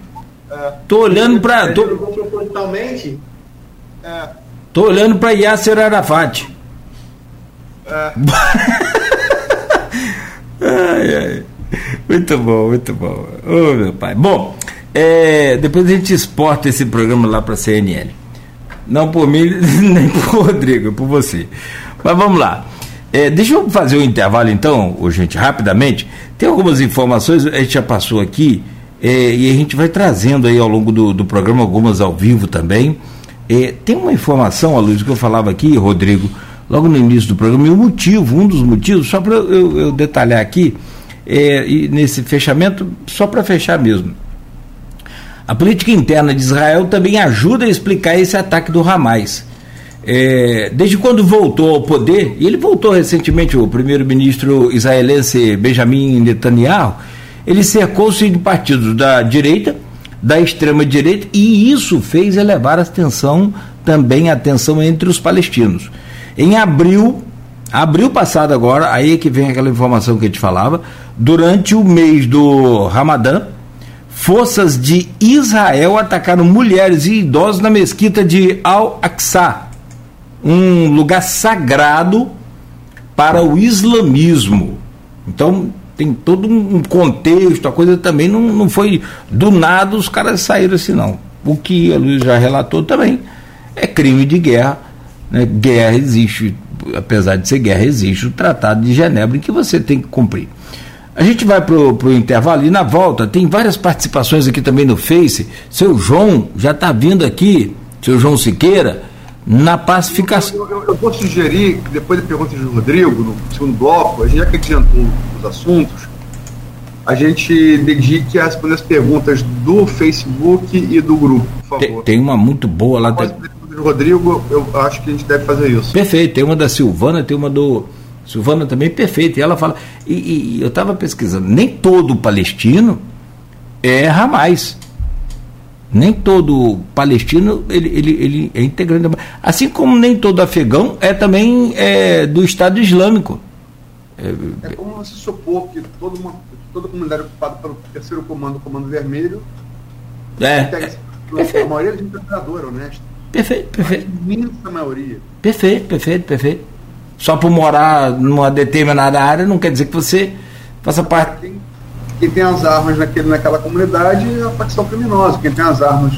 É. Tô olhando pra. Tô, propositalmente? É. Tô olhando pra Yasser Arafat. É. *laughs* ai, ai. Muito bom, muito bom. Ô, oh, meu pai. Bom, é, depois a gente exporta esse programa lá para a CNN. Não por mim, *laughs* nem por Rodrigo, por você. Mas vamos lá. É, deixa eu fazer um intervalo então, gente, rapidamente. Tem algumas informações, a gente já passou aqui, é, e a gente vai trazendo aí ao longo do, do programa, algumas ao vivo também. É, tem uma informação, a luz que eu falava aqui, Rodrigo, logo no início do programa, e o motivo, um dos motivos, só para eu, eu detalhar aqui, é, nesse fechamento, só para fechar mesmo. A política interna de Israel também ajuda a explicar esse ataque do Hamas. É, desde quando voltou ao poder, e ele voltou recentemente, o primeiro-ministro israelense Benjamin Netanyahu, ele cercou-se de partidos da direita, da extrema-direita, e isso fez elevar a tensão, também a tensão entre os palestinos. Em abril, abril passado agora, aí é que vem aquela informação que a gente falava, durante o mês do Ramadã, Forças de Israel atacaram mulheres e idosos na mesquita de Al-Aqsa, um lugar sagrado para o islamismo. Então tem todo um contexto, a coisa também não, não foi do nada os caras saíram assim, não. O que a Luiz já relatou também é crime de guerra. Né? Guerra existe, apesar de ser guerra, existe o Tratado de Genebra em que você tem que cumprir. A gente vai para o intervalo e na volta tem várias participações aqui também no Face. Seu João já está vindo aqui, seu João Siqueira, na pacificação. Eu, eu, eu, vou sugerir, depois da pergunta de Rodrigo, no segundo bloco, a gente já que adiantou os assuntos, a gente dedique a responder as perguntas do Facebook e do grupo, por favor. Tem, tem uma muito boa lá. Do Rodrigo, eu acho que a gente deve fazer isso. Perfeito, tem uma da Silvana, tem uma do Silvana também perfeita. E ela fala. E, e eu estava pesquisando, nem todo palestino é Hamas. Nem todo palestino ele, ele, ele é integrante. Assim como nem todo afegão é também é, do Estado Islâmico. É, é como você supor que toda, uma, toda comunidade ocupada pelo terceiro comando, o Comando Vermelho, é, é, a maioria é de honesto. Perfeito, perfeito. A imensa maioria. Perfeito, perfeito, perfeito só por morar numa determinada área não quer dizer que você faça parte. Quem, quem tem as armas naquele, naquela comunidade é a facção criminosa. Quem tem as armas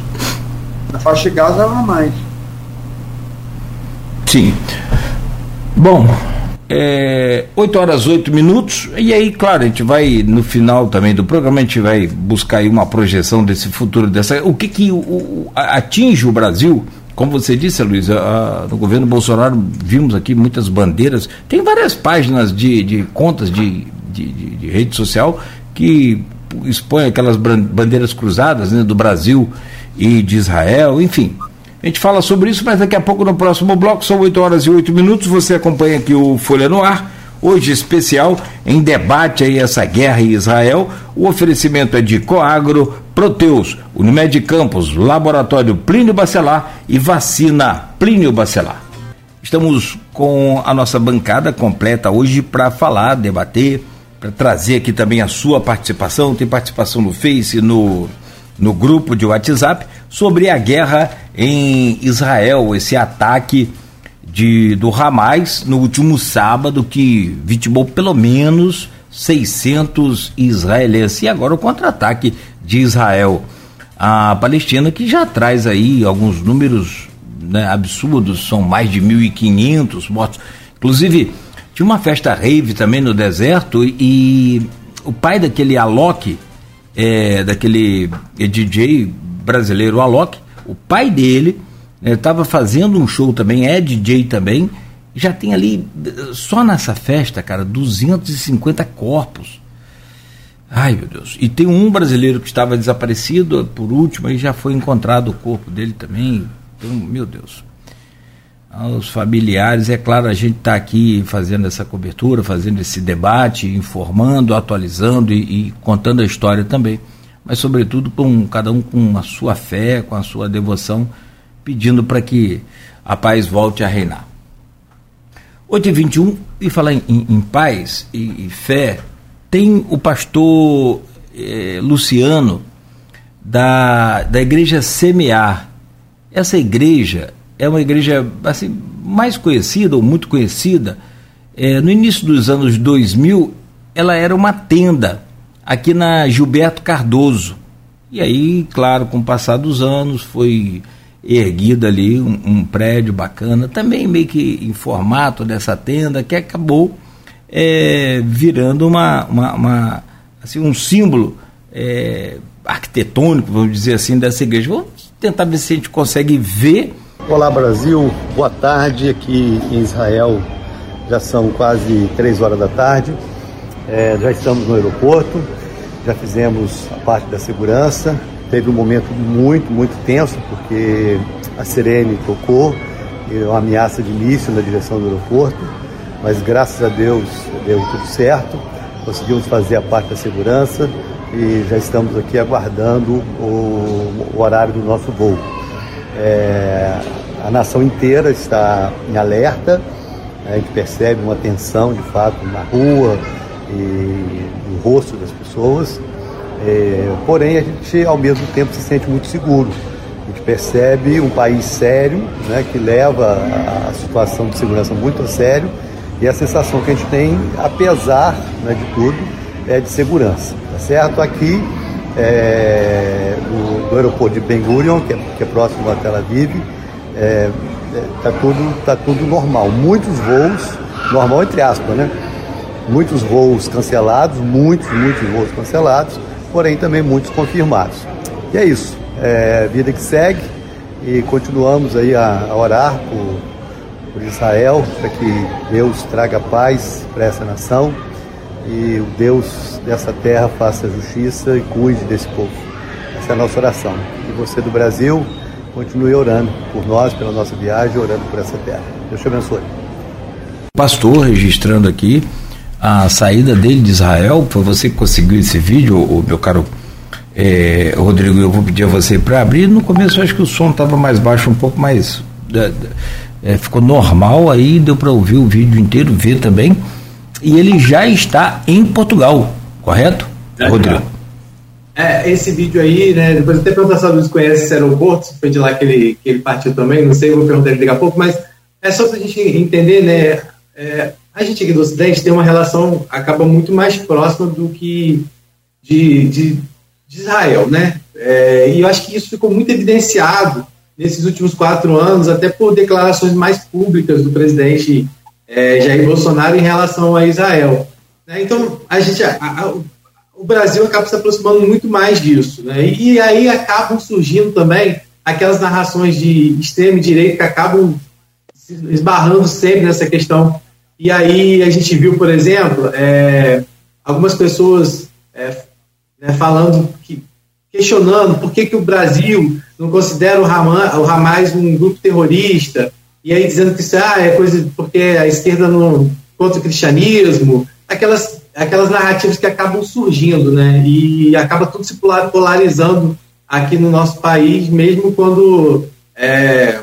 na faixa de Gaza é mais. Sim. Bom, é, 8 horas 8 minutos, e aí, claro, a gente vai, no final também do programa, a gente vai buscar aí uma projeção desse futuro, dessa. O que, que o, o, atinge o Brasil como você disse, Luiz, a, no governo Bolsonaro vimos aqui muitas bandeiras. Tem várias páginas de, de contas de, de, de, de rede social que expõem aquelas bandeiras cruzadas né, do Brasil e de Israel, enfim. A gente fala sobre isso, mas daqui a pouco no próximo bloco, são 8 horas e 8 minutos. Você acompanha aqui o Folha no Ar hoje especial em debate aí essa guerra em Israel. O oferecimento é de Coagro, Proteus, Unimed Campos, Laboratório Plínio Bacelar e Vacina Plínio Bacelar. Estamos com a nossa bancada completa hoje para falar, debater, para trazer aqui também a sua participação. Tem participação no Face, no, no grupo de WhatsApp, sobre a guerra em Israel, esse ataque de, do Hamas no último sábado, que vitimou pelo menos 600 israelenses. E agora o contra-ataque de Israel à Palestina, que já traz aí alguns números né, absurdos, são mais de 1.500 mortos. Inclusive, tinha uma festa rave também no deserto e o pai daquele Alok, é, daquele DJ brasileiro Alok, o pai dele estava fazendo um show também, é DJ também, já tem ali, só nessa festa, cara, 250 corpos. Ai, meu Deus. E tem um brasileiro que estava desaparecido, por último, e já foi encontrado o corpo dele também. Então, meu Deus. Aos familiares, é claro, a gente está aqui fazendo essa cobertura, fazendo esse debate, informando, atualizando e, e contando a história também. Mas, sobretudo, com cada um com a sua fé, com a sua devoção pedindo para que a paz volte a reinar. 8 e 21 e falar em, em paz e, e, fé, tem o pastor eh, Luciano da, da igreja Semear. Essa igreja é uma igreja assim, mais conhecida ou muito conhecida. Eh, no início dos anos 2000, ela era uma tenda aqui na Gilberto Cardoso. E aí, claro, com o passar dos anos, foi erguida ali um, um, prédio bacana, também meio que em formato dessa tenda, que acabou é, virando uma, uma, uma, assim, um símbolo é, arquitetônico, vamos dizer assim, dessa igreja. Vamos tentar ver se a gente consegue ver. Olá Brasil, boa tarde aqui em Israel. Já são quase três horas da tarde. É, já estamos no aeroporto, já fizemos a parte da segurança, teve um momento muito, muito tenso, porque a sirene tocou, uma ameaça de míssil na direção do aeroporto, mas graças a Deus deu tudo certo, conseguimos fazer a parte da segurança e já estamos aqui aguardando o, o horário do nosso voo. É, a nação inteira está em alerta, a gente percebe uma tensão de fato na rua e no rosto das pessoas. É, porém, a gente, ao mesmo tempo, se sente muito seguro. A gente percebe um país sério, né, que leva a situação de segurança muito a sério, e a sensação que a gente tem, apesar né, de tudo, é de segurança. Tá certo? Aqui, é, no, aeroporto de Ben Gurion, que é, que é próximo a Tel Aviv, está é, é, tudo, tá tudo normal. Muitos voos, normal entre aspas, né? Muitos voos cancelados, muitos, muitos voos cancelados, porém também muitos confirmados. E é isso, é vida que segue e continuamos aí a, a orar por, por Israel, para que Deus traga paz para essa nação e o Deus dessa terra faça justiça e cuide desse povo. Essa é a nossa oração. E você do Brasil, continue orando por nós, pela nossa viagem, orando por essa terra. Deus te abençoe. Pastor, registrando aqui a saída dele de Israel, foi você que conseguiu esse vídeo, o meu caro é, Rodrigo, eu vou pedir a você para abrir. No começo eu acho que o som estava mais baixo, um pouco mais. É, ficou normal, aí deu para ouvir o vídeo inteiro, ver também. E ele já está em Portugal, correto, é, Rodrigo? É, esse vídeo aí, né? Depois até perguntar se a Luiz conhece esse aeroporto, se foi de lá que ele, que ele partiu também, não sei, vou perguntar ele daqui a pouco, mas é só para a gente entender, né? É, a gente aqui do Ocidente tem uma relação, acaba muito mais próxima do que de, de, de Israel, né? É, e eu acho que isso ficou muito evidenciado nesses últimos quatro anos, até por declarações mais públicas do presidente é, Jair Bolsonaro em relação a Israel. Né? Então, a gente, a, a, o Brasil acaba se aproximando muito mais disso. Né? E, e, aí acabam surgindo também aquelas narrações de extrema direita que acabam esbarrando sempre nessa questão. E aí a gente viu, por exemplo, é, algumas pessoas é, né, falando que questionando por que, que o Brasil não considera o Hamas, o Hamas um grupo terrorista, e aí dizendo que isso ah, é coisa porque a esquerda não contra o cristianismo, aquelas aquelas narrativas que acabam surgindo, né? E acaba tudo se polarizando aqui no nosso país, mesmo quando é,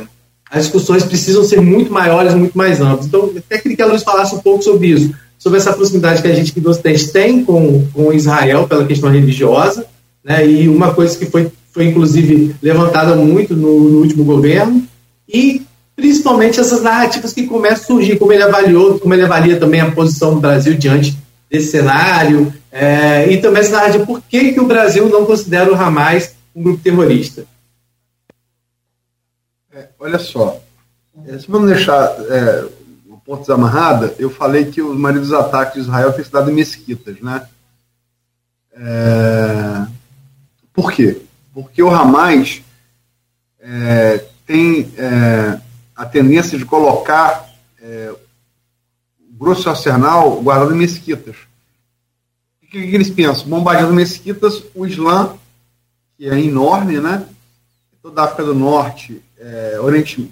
as discussões precisam ser muito maiores, muito mais amplas. Então, até queria que a Luz falasse um pouco sobre isso, sobre essa proximidade que a gente que do Ocidente tem com, com Israel pela questão religiosa, né? E uma coisa que foi, foi inclusive levantada muito no, no último governo e principalmente essas narrativas que começam a surgir, como ele avaliou, como ele avalia também a posição do Brasil diante desse cenário, é, e também essa narrativa, por que, que o Brasil não considera o Hamas um grupo terrorista? É, olha só, é, se vamos deixar é, o ponto desamarrado, eu falei que o marido dos ataques de Israel tem se dado em mesquitas, né? É, por quê? Porque o Hamas é, tem é, a tendência de colocar é, grosso arsenal guardado em mesquitas. O que, que eles pensam? Bombardeando mesquitas, o Islã, que é enorme, né? Toda a África do Norte, é, Oriente,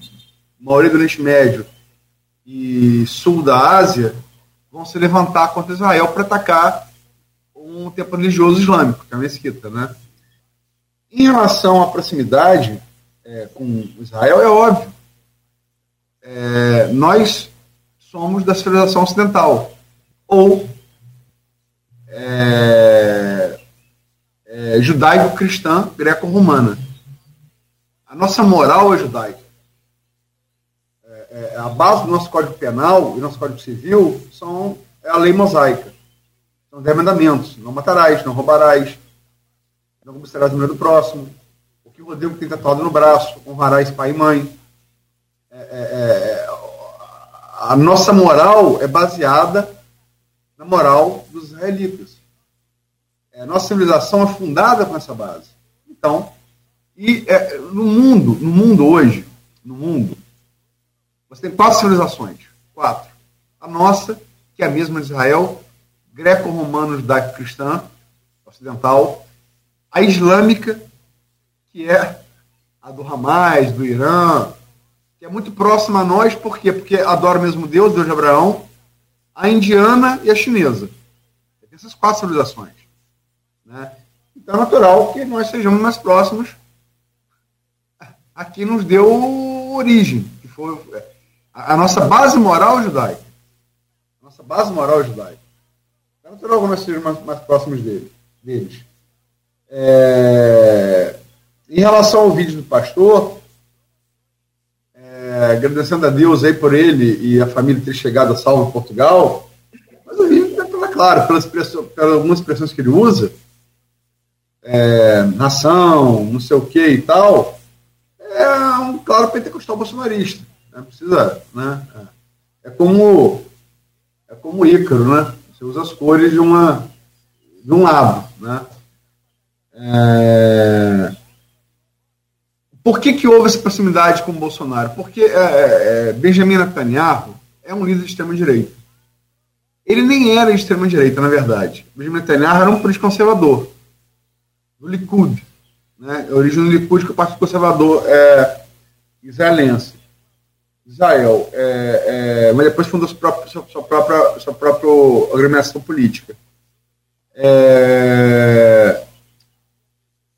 maioria do Oriente Médio e sul da Ásia vão se levantar contra Israel para atacar um templo religioso islâmico, que é a mesquita, né? Em relação à proximidade é, com Israel, é óbvio. É, nós somos da civilização ocidental. Ou é, é, judaico-cristã greco-romana. A nossa moral é judaica. É, é, a base do nosso Código Penal e nosso Código Civil são é a lei mosaica. São dez mandamentos. Não matarás, não roubarás, não cobiçarás o número do próximo. O que o Rodrigo tem tatuado no braço, honrarás pai e mãe. É, é, é a nossa moral é baseada na moral dos israelitas. A nossa civilização é fundada com essa base. Então, e é, no mundo, no mundo hoje, no mundo, você tem quatro civilizações. Quatro. A nossa, que é a mesma de Israel, greco-romano, judaico-cristã, ocidental. A islâmica, que é a do Hamas, do Irã, que é muito próxima a nós, por quê? Porque adora o mesmo Deus, Deus de Abraão, a indiana e a chinesa. Essas quatro civilizações. Né? Então é natural que nós sejamos mais próximos a nos deu origem, que foi a nossa base moral judaica. A nossa base moral judaica. É natural que nós sejamos mais, mais próximos dele, deles. É, em relação ao vídeo do pastor, é, agradecendo a Deus aí por ele e a família ter chegado a salvo em Portugal, mas o vídeo está claro, pelas, pelas algumas expressões que ele usa, é, nação, não sei o que e tal, é um claro pentecostal bolsonarista. Né? Precisa, né? É como é como Ícaro, né? Você usa as cores de uma de um lado, né? É... Por que, que houve essa proximidade com o Bolsonaro? Porque é, é, é Benjamin Netanyahu é um líder de extrema-direita. Ele nem era de extrema-direita, na verdade. Benjamin Netanyahu era um político conservador, do Likud. Né? A origem do é o Partido Conservador é israelense. Israel, é, é, mas depois fundou sua própria, sua, própria, sua própria agremiação política. É,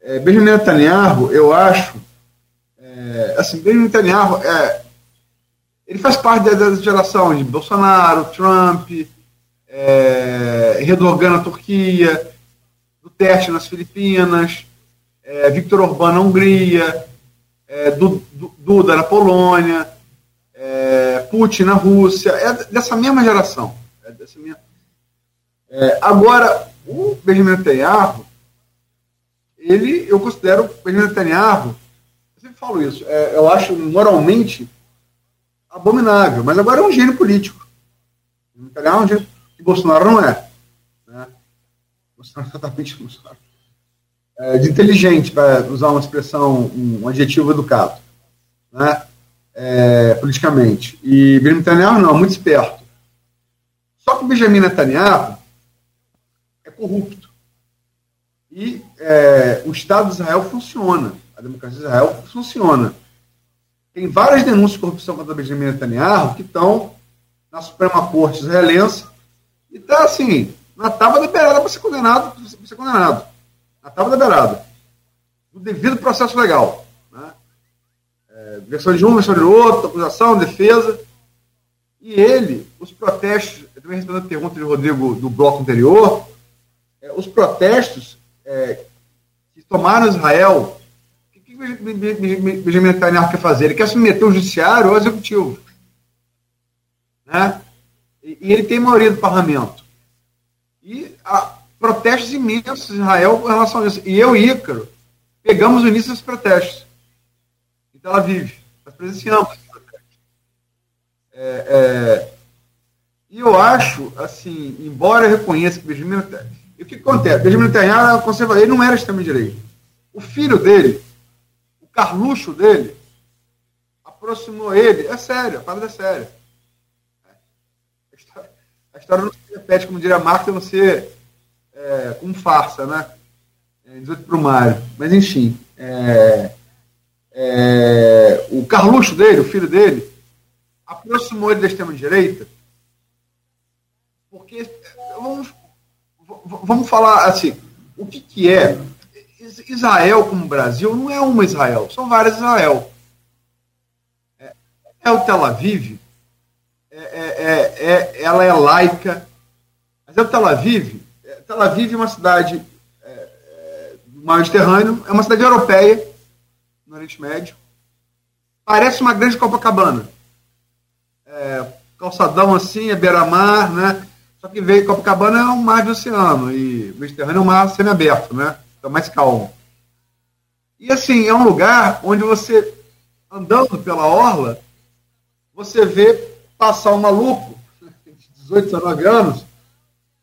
é, Benjamin Netanyahu, eu acho, é, assim, Benjamin Netanyahu, é, ele faz parte da, geração de Bolsonaro, Trump, é, Erdogan na Turquia, Duterte nas Filipinas, é, Victor Orbán na Hungria, é, Duda na Polônia, é, Putin na Rússia, é dessa mesma geração. É dessa. É, agora, o Benjamin Netanyahu, ele, eu considero o Benjamin Netanyahu, eu sempre falo isso, é, eu acho moralmente abominável, mas agora é um gênio político. O Netanyahu é um gênio que Bolsonaro não é. Né? Bolsonaro é totalmente Bolsonaro. É, de inteligente, para usar uma expressão, um adjetivo educado. Né? é, politicamente. E Benjamin Netanyahu não, muito esperto. Só que Benjamin Netanyahu é corrupto. E é, o Estado de Israel funciona. A democracia de Israel funciona. Tem várias denúncias de corrupção contra Benjamin Netanyahu que estão na Suprema Corte israelense e está assim, na tábua da beirada para ser condenado, para ser condenado. Na tábua da beirada. No devido processo legal versão de um, versão de outro, acusação, defesa. E ele, os protestos, eu também respondendo a pergunta de Rodrigo do bloco anterior, é, os protestos é, que tomaram Israel, o que, que Benjamin Netanyahu quer fazer? Ele quer submeter o judiciário ao executivo. Né? E, e ele tem maioria do parlamento. E há protestos imensos em Israel em relação a isso. E eu e Ícaro pegamos o início desses protestos ela vive. Nós presenciamos. É, é, e eu acho, assim, embora eu reconheça que Benjamin Netanyahu. E o que acontece? Benjamin Netanyahu é conservador, ele não era extremo-direita. O filho dele, o Carluxo dele, aproximou ele. É sério, a parada é séria. A história, a história não se repete, como diria Marx, a não ser é, um farsa, né? É, 18 para o Mário. Mas, enfim. É, é, o Carluxo dele, o filho dele, aproximou ele da extrema-direita, porque vamos, vamos falar assim, o que, que é Israel como Brasil não é uma Israel, são várias Israel. É, é o Tel Aviv, é, é, é, ela é laica, mas é o Tel Aviv, Tel Aviv é uma cidade do Mediterrâneo, é uma cidade europeia, no Oriente Médio. Parece uma grande Copacabana. É, calçadão assim, é beira-mar, né? Só que veio Copacabana é um mar de oceano e Mediterrâneo é um mar semi-aberto, né? Então mais calmo. E assim, é um lugar onde você, andando pela orla, você vê passar um maluco *laughs* de 18, 19 anos,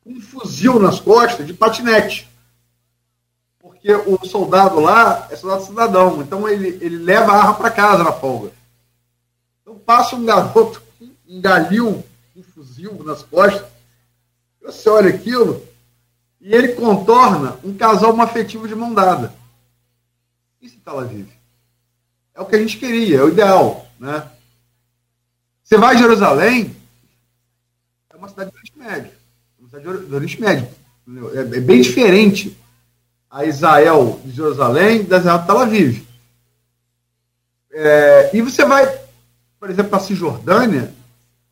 um fuzil nas costas de patinete porque o soldado lá é soldado cidadão, então ele, ele leva a arma para casa na folga. Então passa um garoto engaliu um fuzil nas costas, você olha aquilo e ele contorna um casal afetivo de mão dada. Isso está lá vive. É o que a gente queria, é o ideal. Né? Você vai a Jerusalém, é uma cidade Oriente Médio. É Médio. É, é bem diferente a Israel de Jerusalém da Israel de Tel Aviv. É, e você vai, por exemplo, para a Cisjordânia,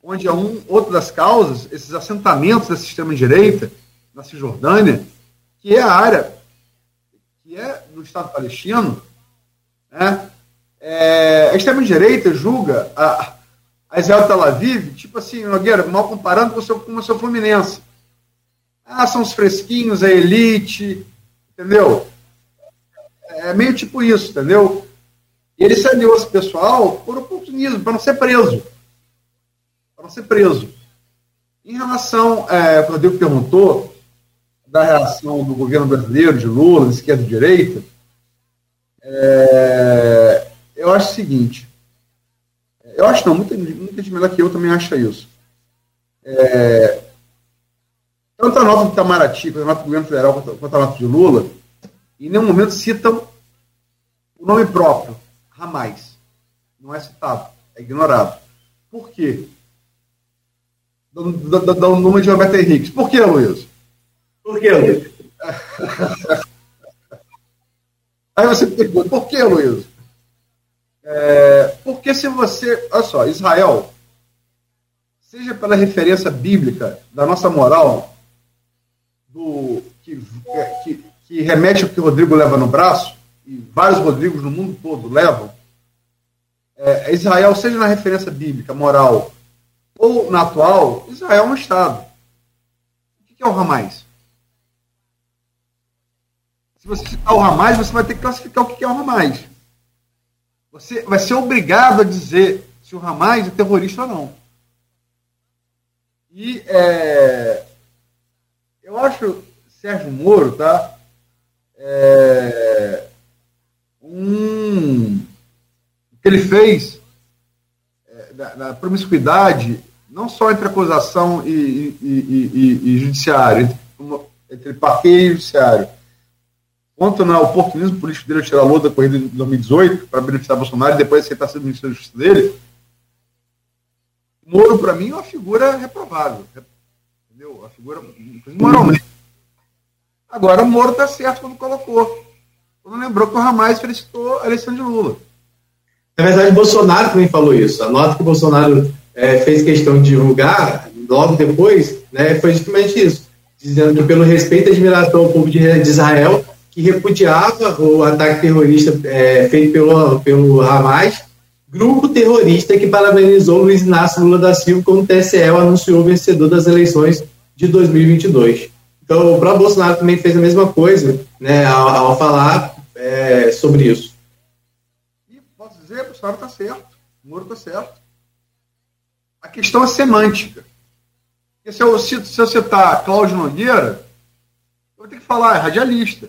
onde é um, outra das causas, esses assentamentos da extrema-direita na Cisjordânia, que é a área, que do Estado palestino, né, é, a extrema-direita julga a, a Israel Tel Aviv, tipo assim, Nogueira, mal comparando com o seu Fluminense. Ah, são os fresquinhos, a elite, entendeu? É meio tipo isso, entendeu? E ele se aliou esse pessoal por oportunismo, para não ser preso. Para não ser preso. Em relação, é, o Rodrigo perguntou da reação do governo brasileiro, de Lula, de esquerda e direita, é, eu acho o seguinte. Eu acho não, muita, muita gente melhor que eu também acha isso. É, tanto a nota do Itamaraty, quanto a nota do governo federal, quanto a nota de Lula, em nenhum momento citam o nome próprio, Ramais. Não é citado, é ignorado. Por quê? Dá o nome de Roberto Henrique. Por que, Luiz? Por que, Luiz? *laughs* Aí você pergunta, por que, Luiz? É, porque se você. Olha só, Israel, seja pela referência bíblica da nossa moral, do que, que, que remete ao que o Rodrigo leva no braço, e vários Rodrigos no mundo todo levam, é, Israel, seja na referência bíblica, moral, ou na atual, Israel é um Estado. O que é o Hamas? Se você citar o Hamas, você vai ter que classificar o que é o Hamas. Você vai ser obrigado a dizer se o Hamas é terrorista ou não. E é, eu acho Sérgio Moro, tá? É, um, o que ele fez é, na, promiscuidade, não só entre acusação e, e, e, e judiciário, entre, entre parqueio e judiciário, quanto no oportunismo político dele tirar a lua da corrida de 2018 para beneficiar Bolsonaro e depois aceitar ser ministro da Justiça dele, Moro, para mim, é uma figura reprovável. Entendeu? Uma figura, moralmente. Agora, o Moro está certo quando colocou. Quando lembrou que o Ramais felicitou a de Lula. Na verdade, Bolsonaro também falou isso. A nota que o Bolsonaro é, fez questão de divulgar, logo depois, né, foi justamente isso. Dizendo que, pelo respeito e admiração ao povo de Israel, que repudiava o ataque terrorista é, feito pelo, pelo Hamas, grupo terrorista que parabenizou Luiz Inácio Lula da Silva quando o TSE anunciou o vencedor das eleições de 2022. Então, o próprio Bolsonaro também fez a mesma coisa né, ao, ao falar é, sobre isso. E posso dizer, o Bolsonaro está certo, o Moro está certo. A questão é semântica. Porque se eu, se, se eu citar Cláudio Nogueira, eu vou ter que falar, é radialista.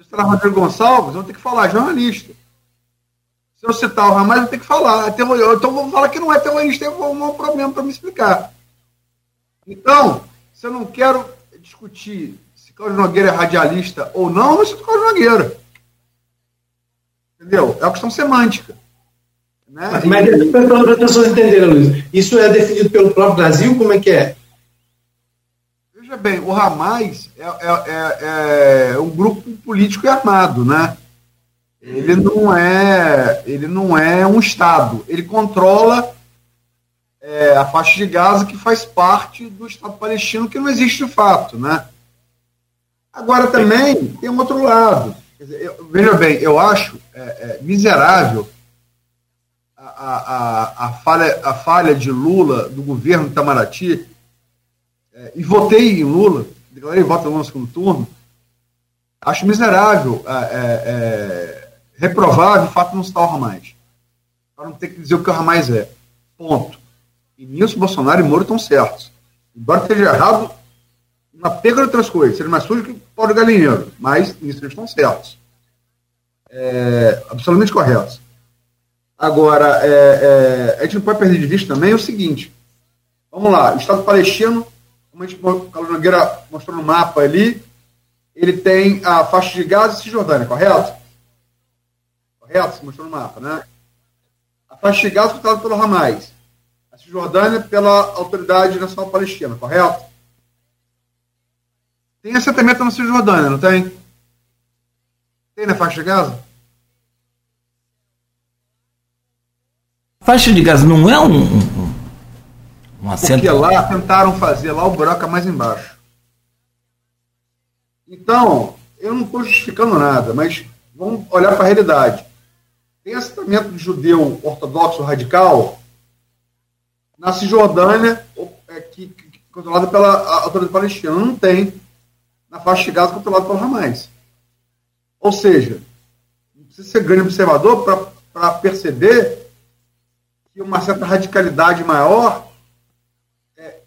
citar Rodrigo Gonçalves, eu vou ter que falar jornalista. Se eu citar o Ramais, eu ter que falar. É. Então vou falar que não é terrorista, eu vou arrumar um problema para me explicar. Então, se eu não quero discutir se Cláudio Nogueira é radialista ou não, eu não cito Cláudio Nogueira. Entendeu? É uma questão semântica. Né? Mas, mas para as pessoas entenderem, Luiz, isso é definido pelo próprio Brasil? Como é que é? Veja bem, o Ramais é, é, é, é um grupo político e armado, né? Ele não é, ele não é um Estado. Ele controla é, a faixa de Gaza que faz parte do Estado palestino, que não existe de fato. Né? Agora também tem um outro lado. Dizer, eu, veja bem, eu acho é, é, miserável a, a, a, falha, a falha de Lula, do governo Itamaraty, é, e votei em Lula, declarei voto no segundo turno, acho miserável, é, reprovável o fato de não citar o Ramais. Para não ter que dizer o que o Ramais é. Ponto. E nisso Bolsonaro e Moro estão certos. Embora esteja errado uma pega de outras coisas, seja mais sujo que pau de galinheiro, mas nisso eles estão certos. É, absolutamente corretos. Agora, é, é, a gente não pode perder de vista também o seguinte. Vamos lá, o Estado palestino, como a gente, o Carlos Nogueira mostrou no mapa ali, ele tem a faixa de Gaza e Cisjordânia, correto? Correto? Se mostrou no mapa, né? A faixa de Gaza foi pelo Hamas. A Cisjordânia pela Autoridade Nacional Palestina, correto? Tem assentamento na Cisjordânia, não tem? Tem na faixa de Gaza? A faixa de Gaza não é um, um, um assento? Porque lá tentaram fazer, lá o buraco é mais embaixo. Então, eu não estou justificando nada, mas vamos olhar para a realidade. Tem assentamento de judeu ortodoxo radical na Cisjordânia, é, que, que, controlada pela autoridade palestina. Não tem na faixa de Gaza controlada pelo Hamas. Ou seja, não precisa ser grande observador para perceber que uma certa radicalidade maior é, é,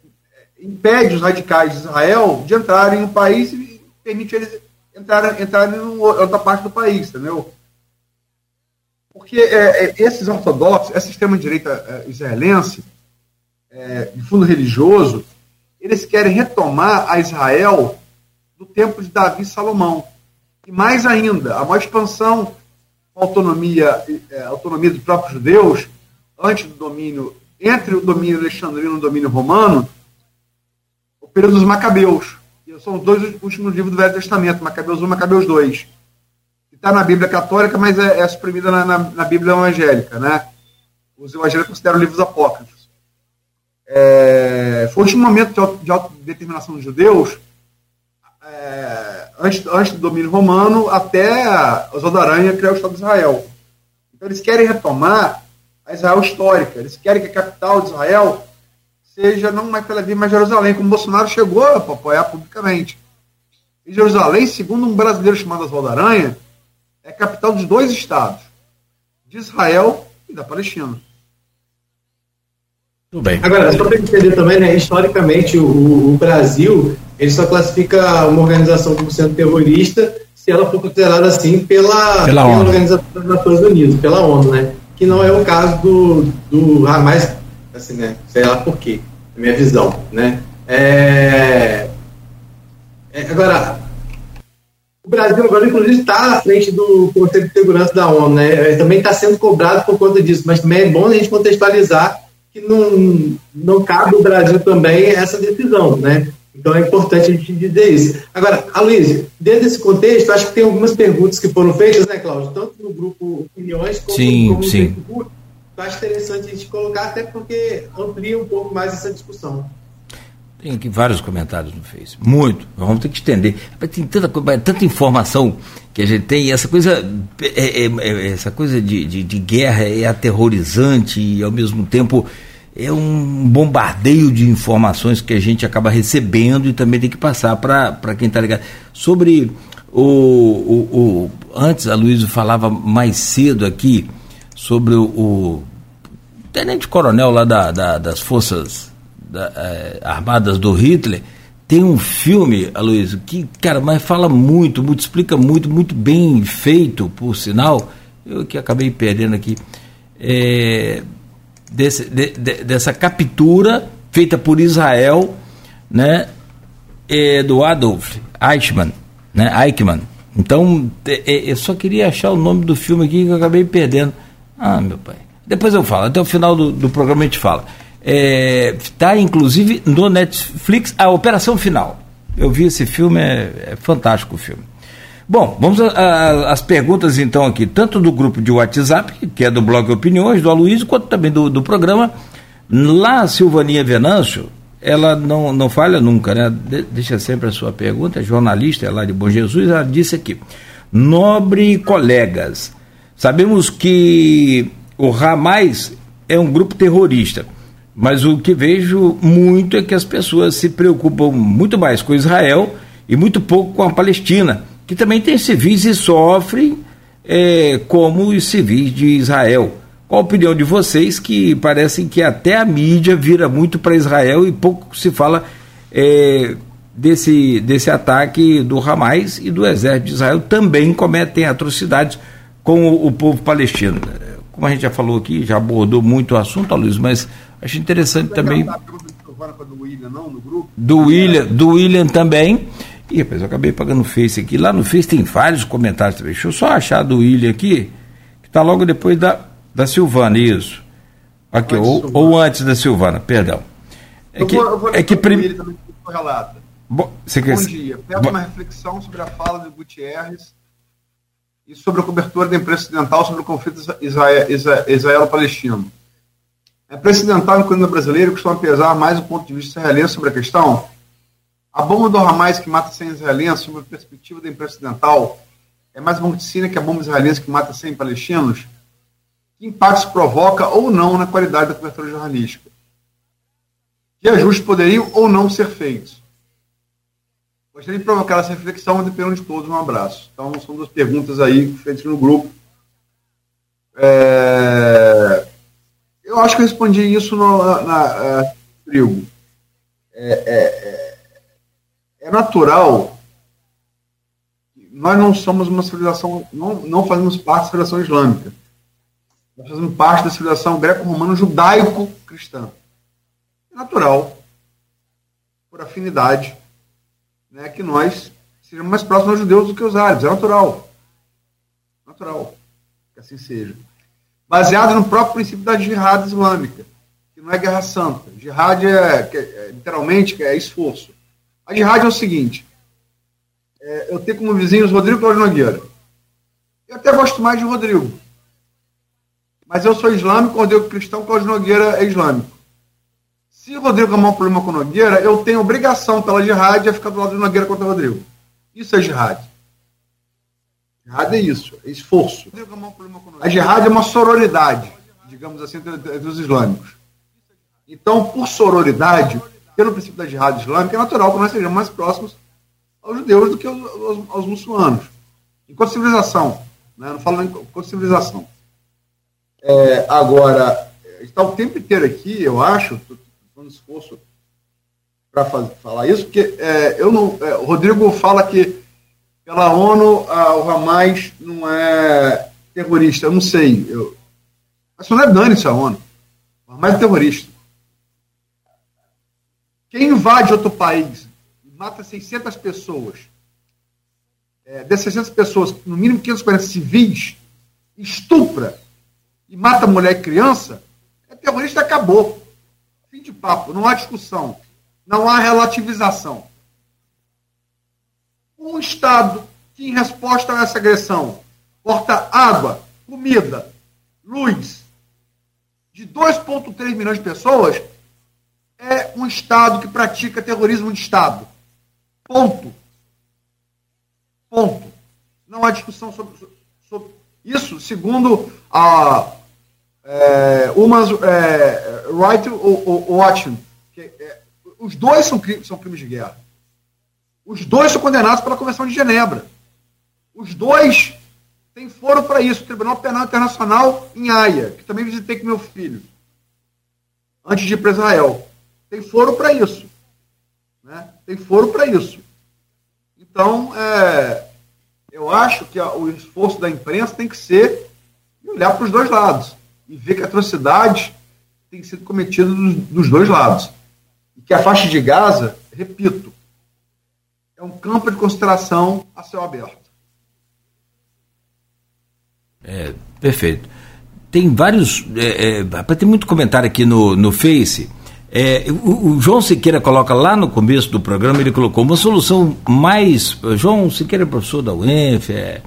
impede os radicais de Israel de entrarem no país e permite eles entrarem, entrarem em outra parte do país, entendeu? Porque é, é, esses ortodoxos, essa extrema-direita é, israelense, é, de fundo religioso, eles querem retomar a Israel do tempo de Davi e Salomão. E mais ainda, a maior expansão autonomia, é, autonomia dos próprios judeus, antes do domínio, entre o domínio alexandrino e o domínio romano, o período dos Macabeus. E são os dois últimos livros do Velho Testamento, Macabeus 1 e Macabeus 2. Está na Bíblia católica, mas é, é suprimida na, na, na, Bíblia evangélica. Né? Os evangélicos consideram livros apócrifos. É, foi último momento de autodeterminação dos judeus é, antes, antes do domínio romano até Oswaldo Aranha criar o Estado de Israel. Então eles querem retomar a Israel histórica. Eles querem que a capital de Israel seja não mais Tel Aviv, mas Jerusalém, como Bolsonaro chegou a apoiar publicamente. E Jerusalém, segundo um brasileiro chamado Oswaldo Aranha, é capital dos dois estados, de Israel e da Palestina. Tudo bem. Agora, só para entender também, né, historicamente, o, o Brasil ele só classifica uma organização como sendo terrorista se ela for considerada assim pela, pela, pela Organização das Nações Unidas, pela ONU, né? Que não é o caso do, do Hamas, assim, né? Sei lá por quê, na minha visão, né? É... É, agora, o Brasil agora, inclusive, está à frente do Conselho de Segurança da ONU, né? É, também está sendo cobrado por conta disso, mas também é bom a gente contextualizar que não, não cabe ao Brasil também essa decisão, né? Então é importante a gente dizer isso. Agora, Aloysio, dentro desse contexto, acho que tem algumas perguntas que foram feitas, né, Cláudio? Tanto no grupo Opiniões como, sim, como no sim. Facebook. Eu acho interessante a gente colocar, até porque amplia um pouco mais essa discussão. Tem aqui vários comentários no Face. Muito. Vamos ter que estender. Tem tanta, tanta informação que a gente tem, essa coisa, é, é, é, essa coisa de, de, de guerra é aterrorizante e ao mesmo tempo é um bombardeio de informações que a gente acaba recebendo e também tem que passar para quem está ligado. Sobre o, o, o, Antes a Luísa falava mais cedo aqui sobre o, o tenente coronel lá da, da, das Forças da, é, Armadas do Hitler. Tem um filme, Aloysio, que, cara, mas fala muito, muito, explica muito, muito bem feito, por sinal. Eu que acabei perdendo aqui. É, desse, de, de, dessa captura feita por Israel, né, é, do Adolf Eichmann, né, Eichmann. Então, é, é, eu só queria achar o nome do filme aqui que eu acabei perdendo. Ah, meu pai. Depois eu falo, até o final do, do programa a gente fala. Está, é, inclusive, no Netflix, a Operação Final. Eu vi esse filme, é, é fantástico o filme. Bom, vamos às perguntas então aqui, tanto do grupo de WhatsApp, que é do blog Opiniões, do Aloysio, quanto também do, do programa. Lá, Silvaninha Venâncio, ela não, não falha nunca, né? De, deixa sempre a sua pergunta, é jornalista, é lá de Bom Jesus, ela disse aqui, nobre colegas, sabemos que o Hamas é um grupo terrorista, mas o que vejo muito é que as pessoas se preocupam muito mais com Israel e muito pouco com a Palestina que também tem civis e sofrem é, como os civis de Israel. Qual a opinião de vocês que parecem que até a mídia vira muito para Israel e pouco se fala é, desse, desse ataque do Hamas e do exército de Israel também cometem atrocidades com o, o povo palestino. Como a gente já falou aqui, já abordou muito o assunto, Luiz, mas acho interessante também. Do William, não, no grupo? Do William, do William também. E rapaz, eu acabei pagando o Face aqui. Lá no Face tem vários comentários também. Deixa eu só achar do William aqui, que está logo depois da, da Silvana, isso. Aqui, ou, ou, antes da Silvana, perdão. É eu que, vou, eu vou é que prim... também relata. Bom, você Bom quer... dia. Peço Bom... uma reflexão sobre a fala de Gutierrez e sobre a cobertura da imprensa ocidental sobre o conflito israelo-palestino. É precedental no governo brasileiro costuma pesar mais o ponto de vista israelense sobre a questão? A bomba do Hamas que mata 100 israelenses, sob a perspectiva da imprensa ocidental, é mais morticina que a bomba israelense que mata 100 palestinos? Que impactos provoca ou não na qualidade da cobertura jornalística? Que ajustes poderiam ou não ser feitos? Gostaria de provocar essa reflexão e dependendo de todos. Um abraço. Então, são duas perguntas aí feitas no grupo. É... Eu acho que eu respondi isso no na, na, uh, trigo. É, é, é, é, natural. Nós não somos uma civilização, não, não fazemos parte da civilização islâmica. Nós fazemos parte da civilização greco-romana judaico-cristã. É natural, por afinidade, né, que nós sejamos mais próximos aos judeus do que os árabes. É natural. Natural que assim seja. Baseado no próprio princípio da jihad islâmica, que não é guerra santa. Jihad é, é literalmente é esforço. A jihad é o seguinte: é, eu tenho como vizinhos Rodrigo Cláudio Nogueira. Eu até gosto mais de Rodrigo. Mas eu sou islâmico, Rodrigo cristão, Cláudio Nogueira é islâmico. Se Rodrigo arrumar um problema com Nogueira, eu tenho obrigação pela jihad a ficar do lado do Nogueira contra o Rodrigo. Isso é jihad. Jihad é isso, é esforço. A jihad é uma sororidade, digamos assim, entre os islâmicos. Então, por sororidade, pelo princípio da jihad islâmica, é natural que nós sejamos mais próximos aos judeus do que aos, aos, aos muçulmanos. Enquanto civilização, né? não falo enquanto civilização. É, agora, está o tempo inteiro aqui, eu acho, um esforço para falar isso, porque é, eu não, é, o Rodrigo fala que pela ONU o Hamas não é terrorista. Eu não sei. Eu, mas não é dane-se a ONU. O Hamas é terrorista. Quem invade outro país e mata 600 pessoas, é, dessas 600 pessoas, no mínimo 540 civis, estupra e mata mulher e criança, é terrorista acabou. Fim de papo, não há discussão, não há relativização. Um Estado que, em resposta a essa agressão, corta água, comida, luz de 2,3 milhões de pessoas, é um Estado que pratica terrorismo de Estado. Ponto. Ponto. Não há discussão sobre, sobre isso, segundo a é, Human é, Rights Watch. É, os dois são, são crimes de guerra. Os dois são condenados pela Convenção de Genebra. Os dois têm foro para isso. O Tribunal Penal Internacional em Haia, que também visitei com meu filho, antes de ir para Israel. Tem foro para isso. Né? Tem foro para isso. Então, é, eu acho que o esforço da imprensa tem que ser olhar para os dois lados e ver que atrocidades têm sido cometidas dos, dos dois lados. E que a faixa de Gaza, repito, é um campo de concentração a céu aberto. É, perfeito. Tem vários. É, é, tem muito comentário aqui no, no Face. É, o, o, João Siqueira coloca lá no começo do programa, ele colocou uma solução mais. João Siqueira é professor da UENF, é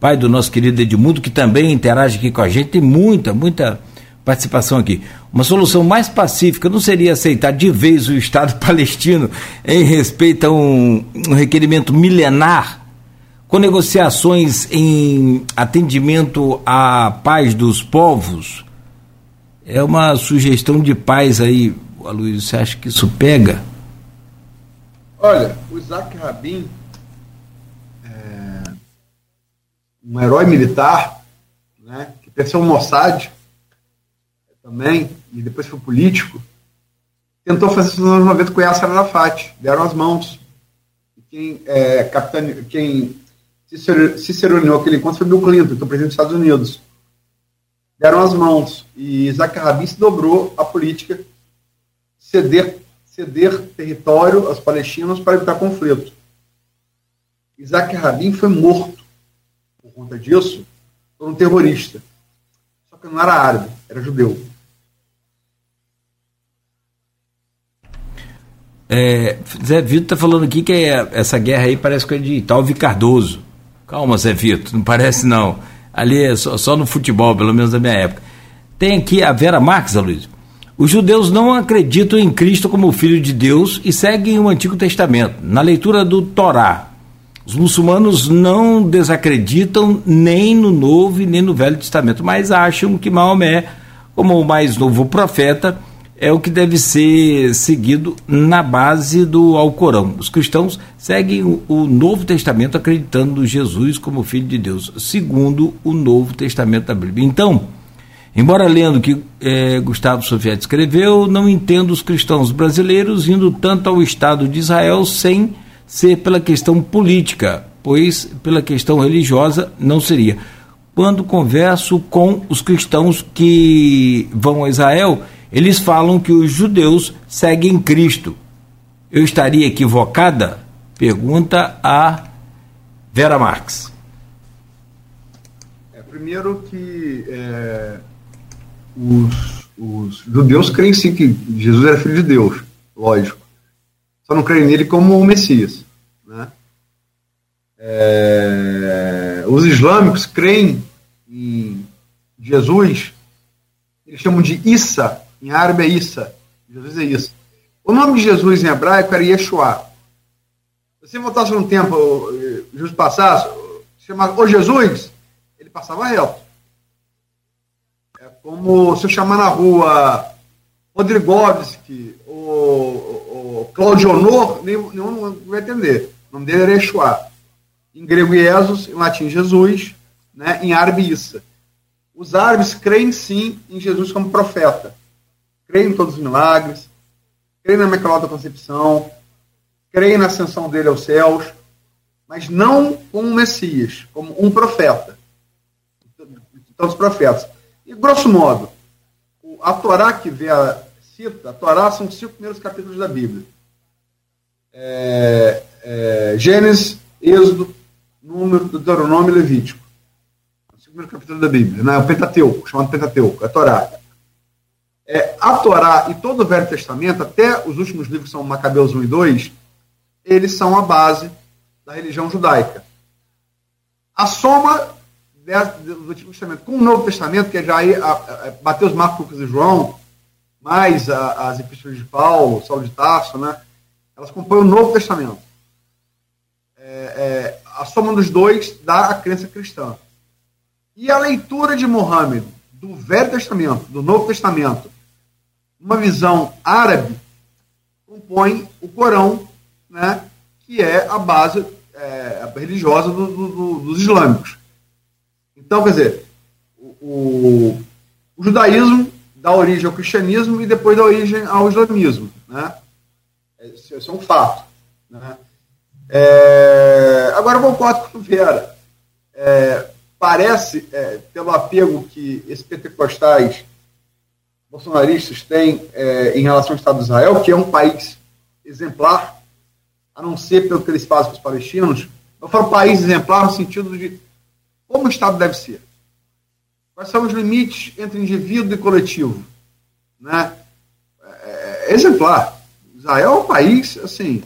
pai do nosso querido Edmundo, que também interage aqui com a gente, tem muita, muita participação aqui. Uma solução mais pacífica não seria aceitar de vez o Estado *laughs* palestino em respeito a um, um requerimento milenar com negociações em atendimento à paz dos povos? É uma sugestão de paz aí, Aloysio, você acha que isso pega? Olha, o Isaac Rabin, é um herói militar, né, que pertenceu ao Mossad também, e depois foi político, tentou fazer isso nos anos 90 com Yasser Arafat, deram as mãos. Quem, é, capitane, quem se, reuniu aquele encontro foi Bill Clinton, é o presidente dos Estados Unidos. Deram as mãos e Isaac Rabin se dobrou à política ceder, ceder território aos palestinos para evitar conflito. Isaac Rabin foi morto por conta disso por um terrorista. Só que não era árabe, era judeu. É, Zé Vitor está falando aqui que é, essa guerra aí parece coisa de Talvi Cardoso. Calma, Zé Vitor, não parece não. Ali é só, só, no futebol, pelo menos na minha época. Tem aqui a Vera Marques, Luiz. Os judeus não acreditam em Cristo como Filho de Deus e seguem o Antigo Testamento. Na leitura do Torá, os muçulmanos não desacreditam nem no Novo e nem no Velho Testamento, mas acham que Maomé, como o mais novo profeta, é o que deve ser seguido na base do Alcorão. Os cristãos seguem o Novo Testamento acreditando Jesus como Filho de Deus, segundo o Novo Testamento da Bíblia. Então, embora lendo o que é, Gustavo Soviet escreveu, não entendo os cristãos brasileiros indo tanto ao Estado de Israel sem ser pela questão política, pois pela questão religiosa não seria. Quando converso com os cristãos que vão a Israel, eles falam que os judeus seguem Cristo. Eu estaria equivocada? Pergunta a Vera Marx. É, primeiro que é, os, os judeus creem sim que Jesus era filho de Deus, lógico só não creem nele como o Messias. Né? É, os islâmicos creem em Jesus, eles chamam de Issa, em árabe é Issa, Jesus é Issa. O nome de Jesus em hebraico era Yeshua. Se você voltasse no tempo, Jesus passasse, chamava o Jesus, ele passava reto. É como se eu chamar na rua Rodrigovski, ou Claudio Honor, nenhum, vai entender. O nome dele era Yeshua. Em grego, Jesus, em latim, Jesus, né? em árabe, Issa. Os árabes creem sim em Jesus como profeta. Creem em todos os milagres, creem na Imaculada Concepção, creem na ascensão dele aos céus, mas não como um Messias, como um profeta. Então, os profetas. E, grosso modo, a Torá que vê a, cita, a Torá são os cinco primeiros capítulos da Bíblia é, é, Gênesis, Êxodo, Número, Deuteronômio e Levítico. O segundo capítulo da Bíblia, né? o Pentateuco, chamado Pentateuco, a Torá. É, a Torá e todo o Velho Testamento, até os últimos livros são Macabeus 1 e 2, eles são a base da religião judaica. A soma do Antigo Testamento com o Novo Testamento, que é já aí a, a, Mateus, Marcos, Lucas e João, mais a, as epístolas de Paulo, Saulo de Tarso, né? Elas compõem o Novo Testamento. É, é, a soma dos dois dá a crença cristã. E a leitura de Mohammed do Velho Testamento, do Novo Testamento, uma visão árabe, compõe o Corão, né, que é a base é, religiosa do, do, do, dos islâmicos. Então, quer dizer, o, o, o, judaísmo dá origem ao cristianismo e depois dá origem ao islamismo. Né? Isso é um fato. Né? É, agora, eu concordo com o Vera. É, parece, é, pelo apego que esses pentecostais bolsonaristas têm é, em relação ao Estado de Israel, que é um país exemplar, a não ser pelo que eles fazem com os palestinos, eu falo país exemplar no sentido de como o Estado deve ser. Quais são os limites entre indivíduo e coletivo? Né? É, é exemplar. Israel é um país, assim,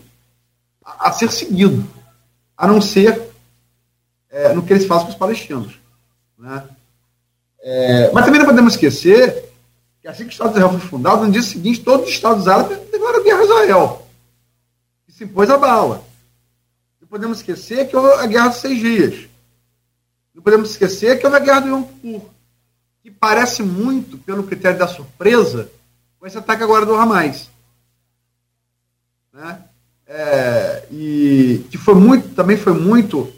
a, a ser seguido, a não ser é, no que eles fazem com os palestinos. Né? É, mas também não podemos esquecer que assim que o Estado de Israel foi fundado, no dia seguinte, todos os Estados árabes declararam guerra a Israel. E se impôs a bala. Não podemos esquecer que houve a guerra dos seis dias. Não podemos esquecer que houve a guerra do Yom Kippur, que parece muito, pelo critério da surpresa, com esse ataque agora do Hamas né? É, e que foi muito, também foi muito,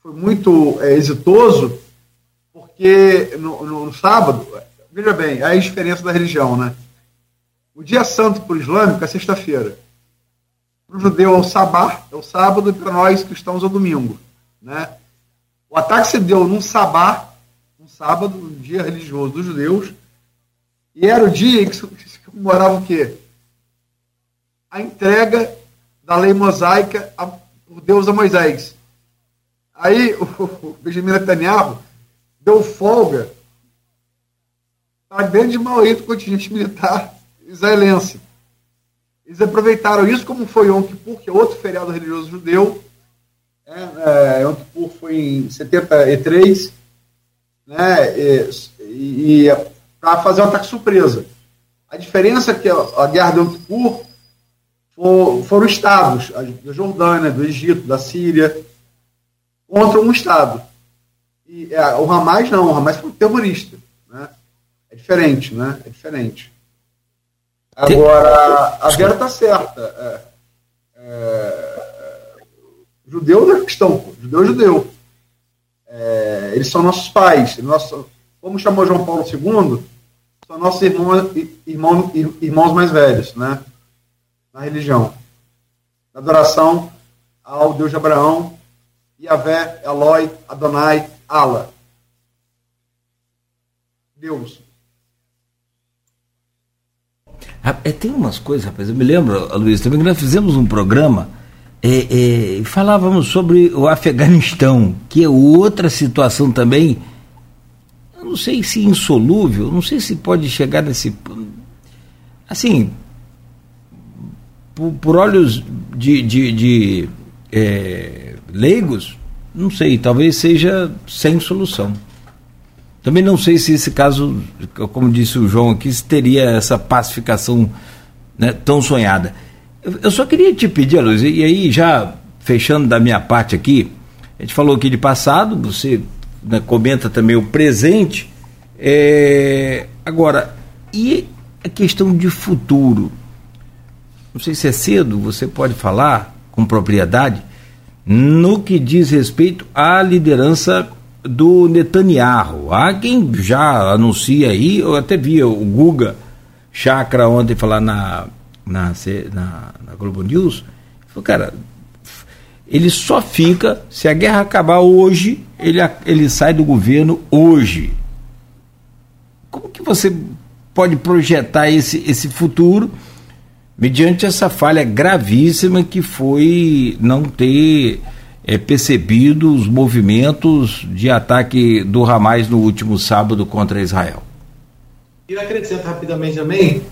foi muito é, exitoso, porque no, no, no, sábado, veja bem, a diferença da religião, né? O dia santo para o islâmico é sexta-feira. Para o judeu é o sabá, é o sábado, e para nós cristãos é o domingo, né? O ataque se deu num sabá, um sábado, um dia religioso dos judeus, e era o dia em que se comemorava o quê? a entrega da lei mosaica a, por Deus a Moisés. Aí o, *laughs* o Benjamin Netanyahu deu folga a grande maioria do contingente militar israelense. Eles aproveitaram isso, como foi Yom Kippur, que é outro feriado religioso judeu. É, é, Yom Kippur foi em 73, né, e, e para fazer um ataque surpresa. A diferença é que a guerra do Yom Kippur for, foram estados, da Jordânia, do Egito, da Síria, contra um estado. E é, o Hamas não, o Hamas foi um terrorista. É diferente, né? É diferente. Agora, a Vera está certa. É, é, judeu não é cristão, judeu é judeu. É, eles são nossos pais. Nosso, como chamou João Paulo II, são nossos irmãos, irmãos, irmãos mais velhos, né? Na religião. Na adoração ao Deus de Abraão, Yahvé, Eloi, Adonai, Allah. Deus. É, tem umas coisas, rapaz. Eu me lembro, Luiz, também que nós fizemos um programa e é, é, falávamos sobre o Afeganistão, que é outra situação também. Eu não sei se insolúvel, não sei se pode chegar nesse. Assim, por, por olhos de, de, de é, leigos, não sei, talvez seja sem solução. Também não sei se esse caso, como disse o João aqui, se teria essa pacificação né, tão sonhada. Eu, só queria te pedir, Luiz, e aí já fechando da minha parte aqui, a gente falou aqui de passado, você né, comenta também o presente. É, agora, e a questão de futuro? Não sei se é cedo, você pode falar com propriedade no que diz respeito à liderança do Netanyahu. Há quem já anuncia aí, eu até vi o Guga Chakra ontem falar na, na, na, na Globo News, falou, cara, ele só fica, se a guerra acabar hoje, ele, ele sai do governo hoje. Como que você pode projetar esse, esse futuro mediante essa falha gravíssima que foi não ter é, percebido os movimentos de ataque do Hamas no último sábado contra Israel. E acrescento rapidamente também,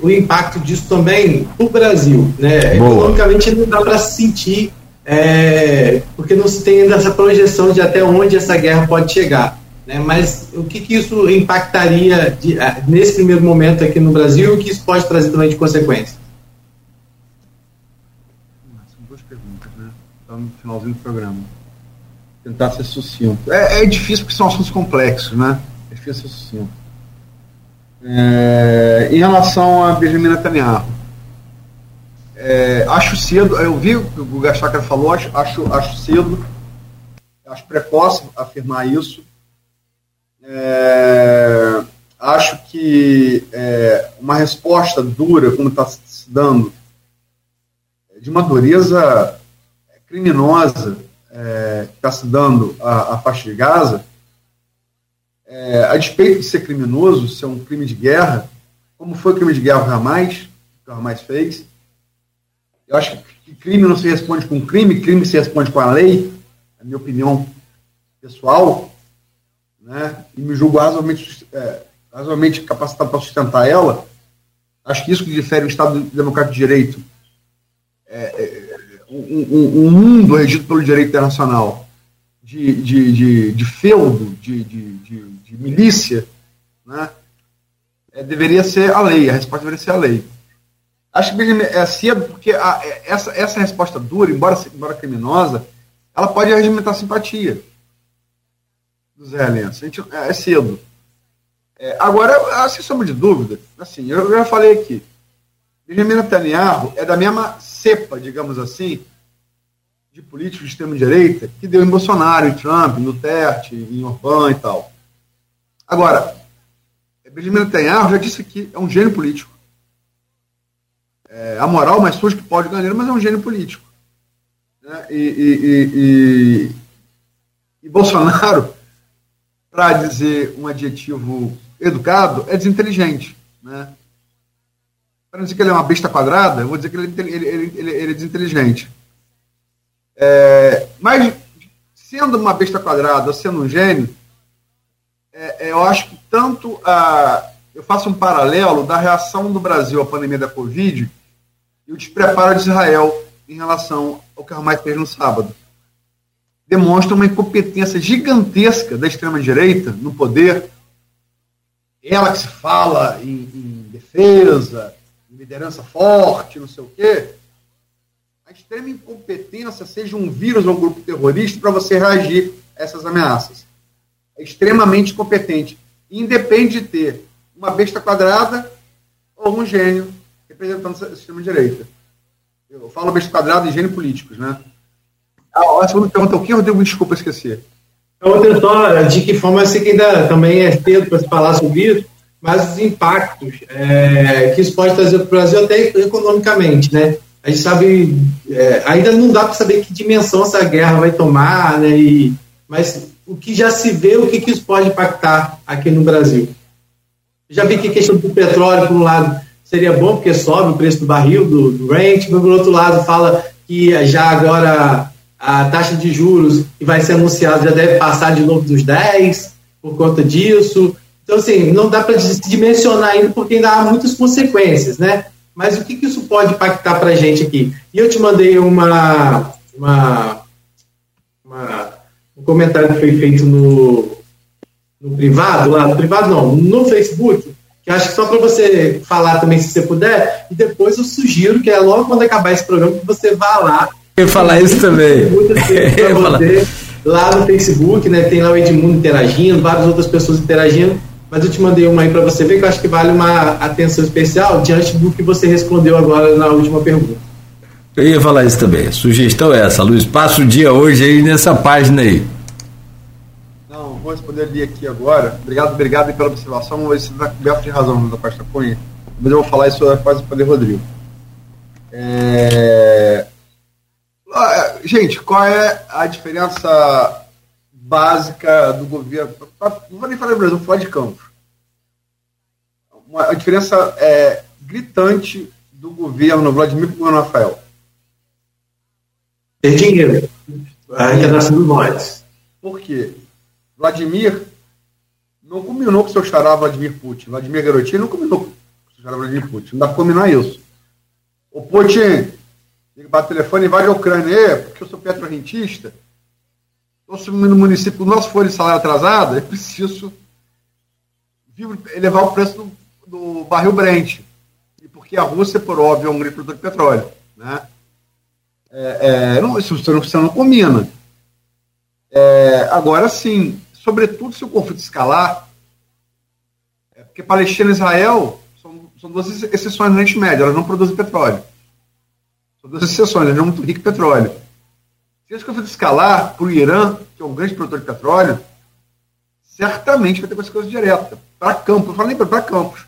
o impacto disso também no Brasil. Né? Economicamente não dá para sentir, é, porque não se tem ainda essa projeção de até onde essa guerra pode chegar. Né? Mas o que, que isso impactaria de, nesse primeiro momento aqui no Brasil e o que isso pode trazer também de consequências? Tá no finalzinho do programa. Tentar ser sucinto. É, é difícil porque são assuntos complexos, né? É difícil ser sucinto. É, em relação a Benjamin Netanyahu, é, acho cedo, eu vi o que o Guga falou, acho, acho, acho cedo, acho precoce afirmar isso. É, acho que é, uma resposta dura, como está se dando, de uma dureza criminosa é, que está se dando à, à de Gaza, é, a despeito de ser criminoso, ser um crime de guerra, como foi o crime de guerra o Hamas, que o Hamas fez, eu acho que crime não se responde com crime, crime se responde com a lei, a minha opinião pessoal, né, e me julgo razoavelmente, é, razoavelmente capacitado para sustentar ela. Acho que isso que difere o Estado Democrático de Direito é, é um, um, mundo regido pelo direito internacional de, de, de, de feudo, de, de, de, de milícia, né, é, deveria ser a lei, a resposta deveria ser a lei. Acho que é cedo porque a, essa, essa resposta dura, embora, embora criminosa, ela pode regimentar simpatia do Zé Lenço. É, é cedo. É, agora, sem sombra de dúvida, assim, eu já falei aqui, Benjamin Netanyahu é da mesma cepa, digamos assim, de políticos de extrema-direita que deu em Bolsonaro, em Trump, em Duterte, em Orbán e tal. Agora, Benjamin Netanyahu já disse que é um gênio político. É, a moral mais suja que pode ganhar, mas é um gênio político. Né? E, e, e, e, Bolsonaro, para dizer um adjetivo educado, é desinteligente. Né? Para dizer que ele é uma besta quadrada, eu vou dizer que ele, é ele, ele, ele é desinteligente. É, mas, sendo uma besta quadrada, sendo um gênio, é, é, eu acho que tanto a. Eu faço um paralelo da reação do Brasil à pandemia da Covid e o despreparo de Israel em relação ao que a Hamas fez no sábado. Demonstra uma incompetência gigantesca da extrema-direita no poder. Ela que se fala em, em defesa, liderança forte, não sei o quê, a extrema incompetência seja um vírus ou um grupo terrorista para você reagir a essas ameaças. É extremamente competente. Independe de ter uma besta quadrada ou um gênio representando o sistema direita. Eu falo besta quadrada e gênio políticos, né? A segunda pergunta, o que, Rodrigo? Desculpa, esqueci. Outra só, de que forma eu sei que ainda também é cedo para se falar sobre isso, mas os impactos é, que isso pode trazer para o Brasil até economicamente, né? A gente sabe, é, ainda não dá para saber que dimensão essa guerra vai tomar, né? E, mas o que já se vê, o que, que isso pode impactar aqui no Brasil. Já vi que a questão do petróleo, por um lado, seria bom, porque sobe o preço do barril, do, do mas por outro lado, fala que já agora a taxa de juros que vai ser anunciada já deve passar de novo dos 10 por conta disso. Então, assim, não dá para dimensionar ainda porque ainda há muitas consequências, né? Mas o que, que isso pode impactar para a gente aqui? E eu te mandei uma, uma, uma, um comentário que foi feito no, no privado, lá no privado não, no Facebook, que acho que só para você falar também, se você puder, e depois eu sugiro que é logo quando acabar esse programa que você vá lá eu ia falar isso também. *laughs* você, lá no Facebook, né? Tem lá o Edmundo interagindo, várias outras pessoas interagindo. Mas eu te mandei uma aí para você ver que eu acho que vale uma atenção especial diante do que você respondeu agora na última pergunta. Eu ia falar isso também. A sugestão é essa, Luiz. Passa o dia hoje aí nessa página aí. Não, vou responder ali aqui agora. Obrigado, obrigado pela observação. Vamos ver se está coberto de razão da Costa Cunha. Mas eu vou falar isso após o Poder Rodrigo. É... Ah, é, gente, qual é a diferença básica do governo? Não vou nem falar do Brasil, vou falar de Campos. Uma, a diferença é gritante do governo Vladimir com o governo Rafael. Tem dinheiro. A internação dos nós. Por quê? Vladimir não combinou com o seu xará Vladimir Putin. Vladimir Garotinho não combinou com o seu xará Vladimir Putin. Não dá para combinar isso. O Putin Liga para o telefone e vai à Ucrânia, é, porque eu sou petrorrentista, estou assumindo no município, o nosso folha de salário atrasado, é preciso elevar o preço do, do barril Brent. Porque a Rússia, por óbvio, é um grande produtor de petróleo. Né? É, é, não, isso você não, você não combina. É, agora sim, sobretudo se o conflito escalar, é porque Palestina e Israel são, são duas exceções no Oriente Médio, elas não produzem petróleo. São duas exceções, ele é muito rico em petróleo. Se esse conflito escalar para o Irã, que é um grande produtor de petróleo, certamente vai ter consequência direta. Para Campos, não falo nem para Campos.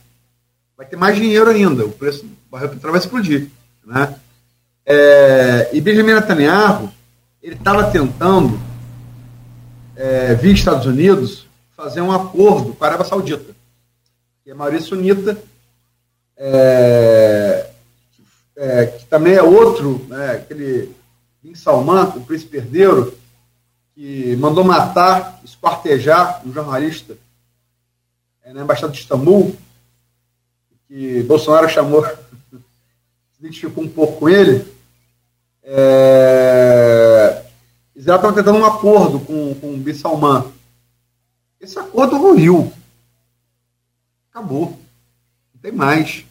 Vai ter mais dinheiro ainda, o preço do barril petróleo vai explodir. Né? É, e Benjamin Netanyahu, ele estava tentando, é, via Estados Unidos, fazer um acordo com a Arábia Saudita, que é a maioria sunita, é, é, que também é outro, né, aquele Bin Salman, o príncipe herdeiro, que mandou matar, esquartejar um jornalista é, na Embaixada de Istambul, que Bolsonaro chamou, *laughs* se identificou um pouco com ele. É, Israel estava tentando um acordo com, com o Bin Salman. Esse acordo ruiu. Acabou. Não tem mais.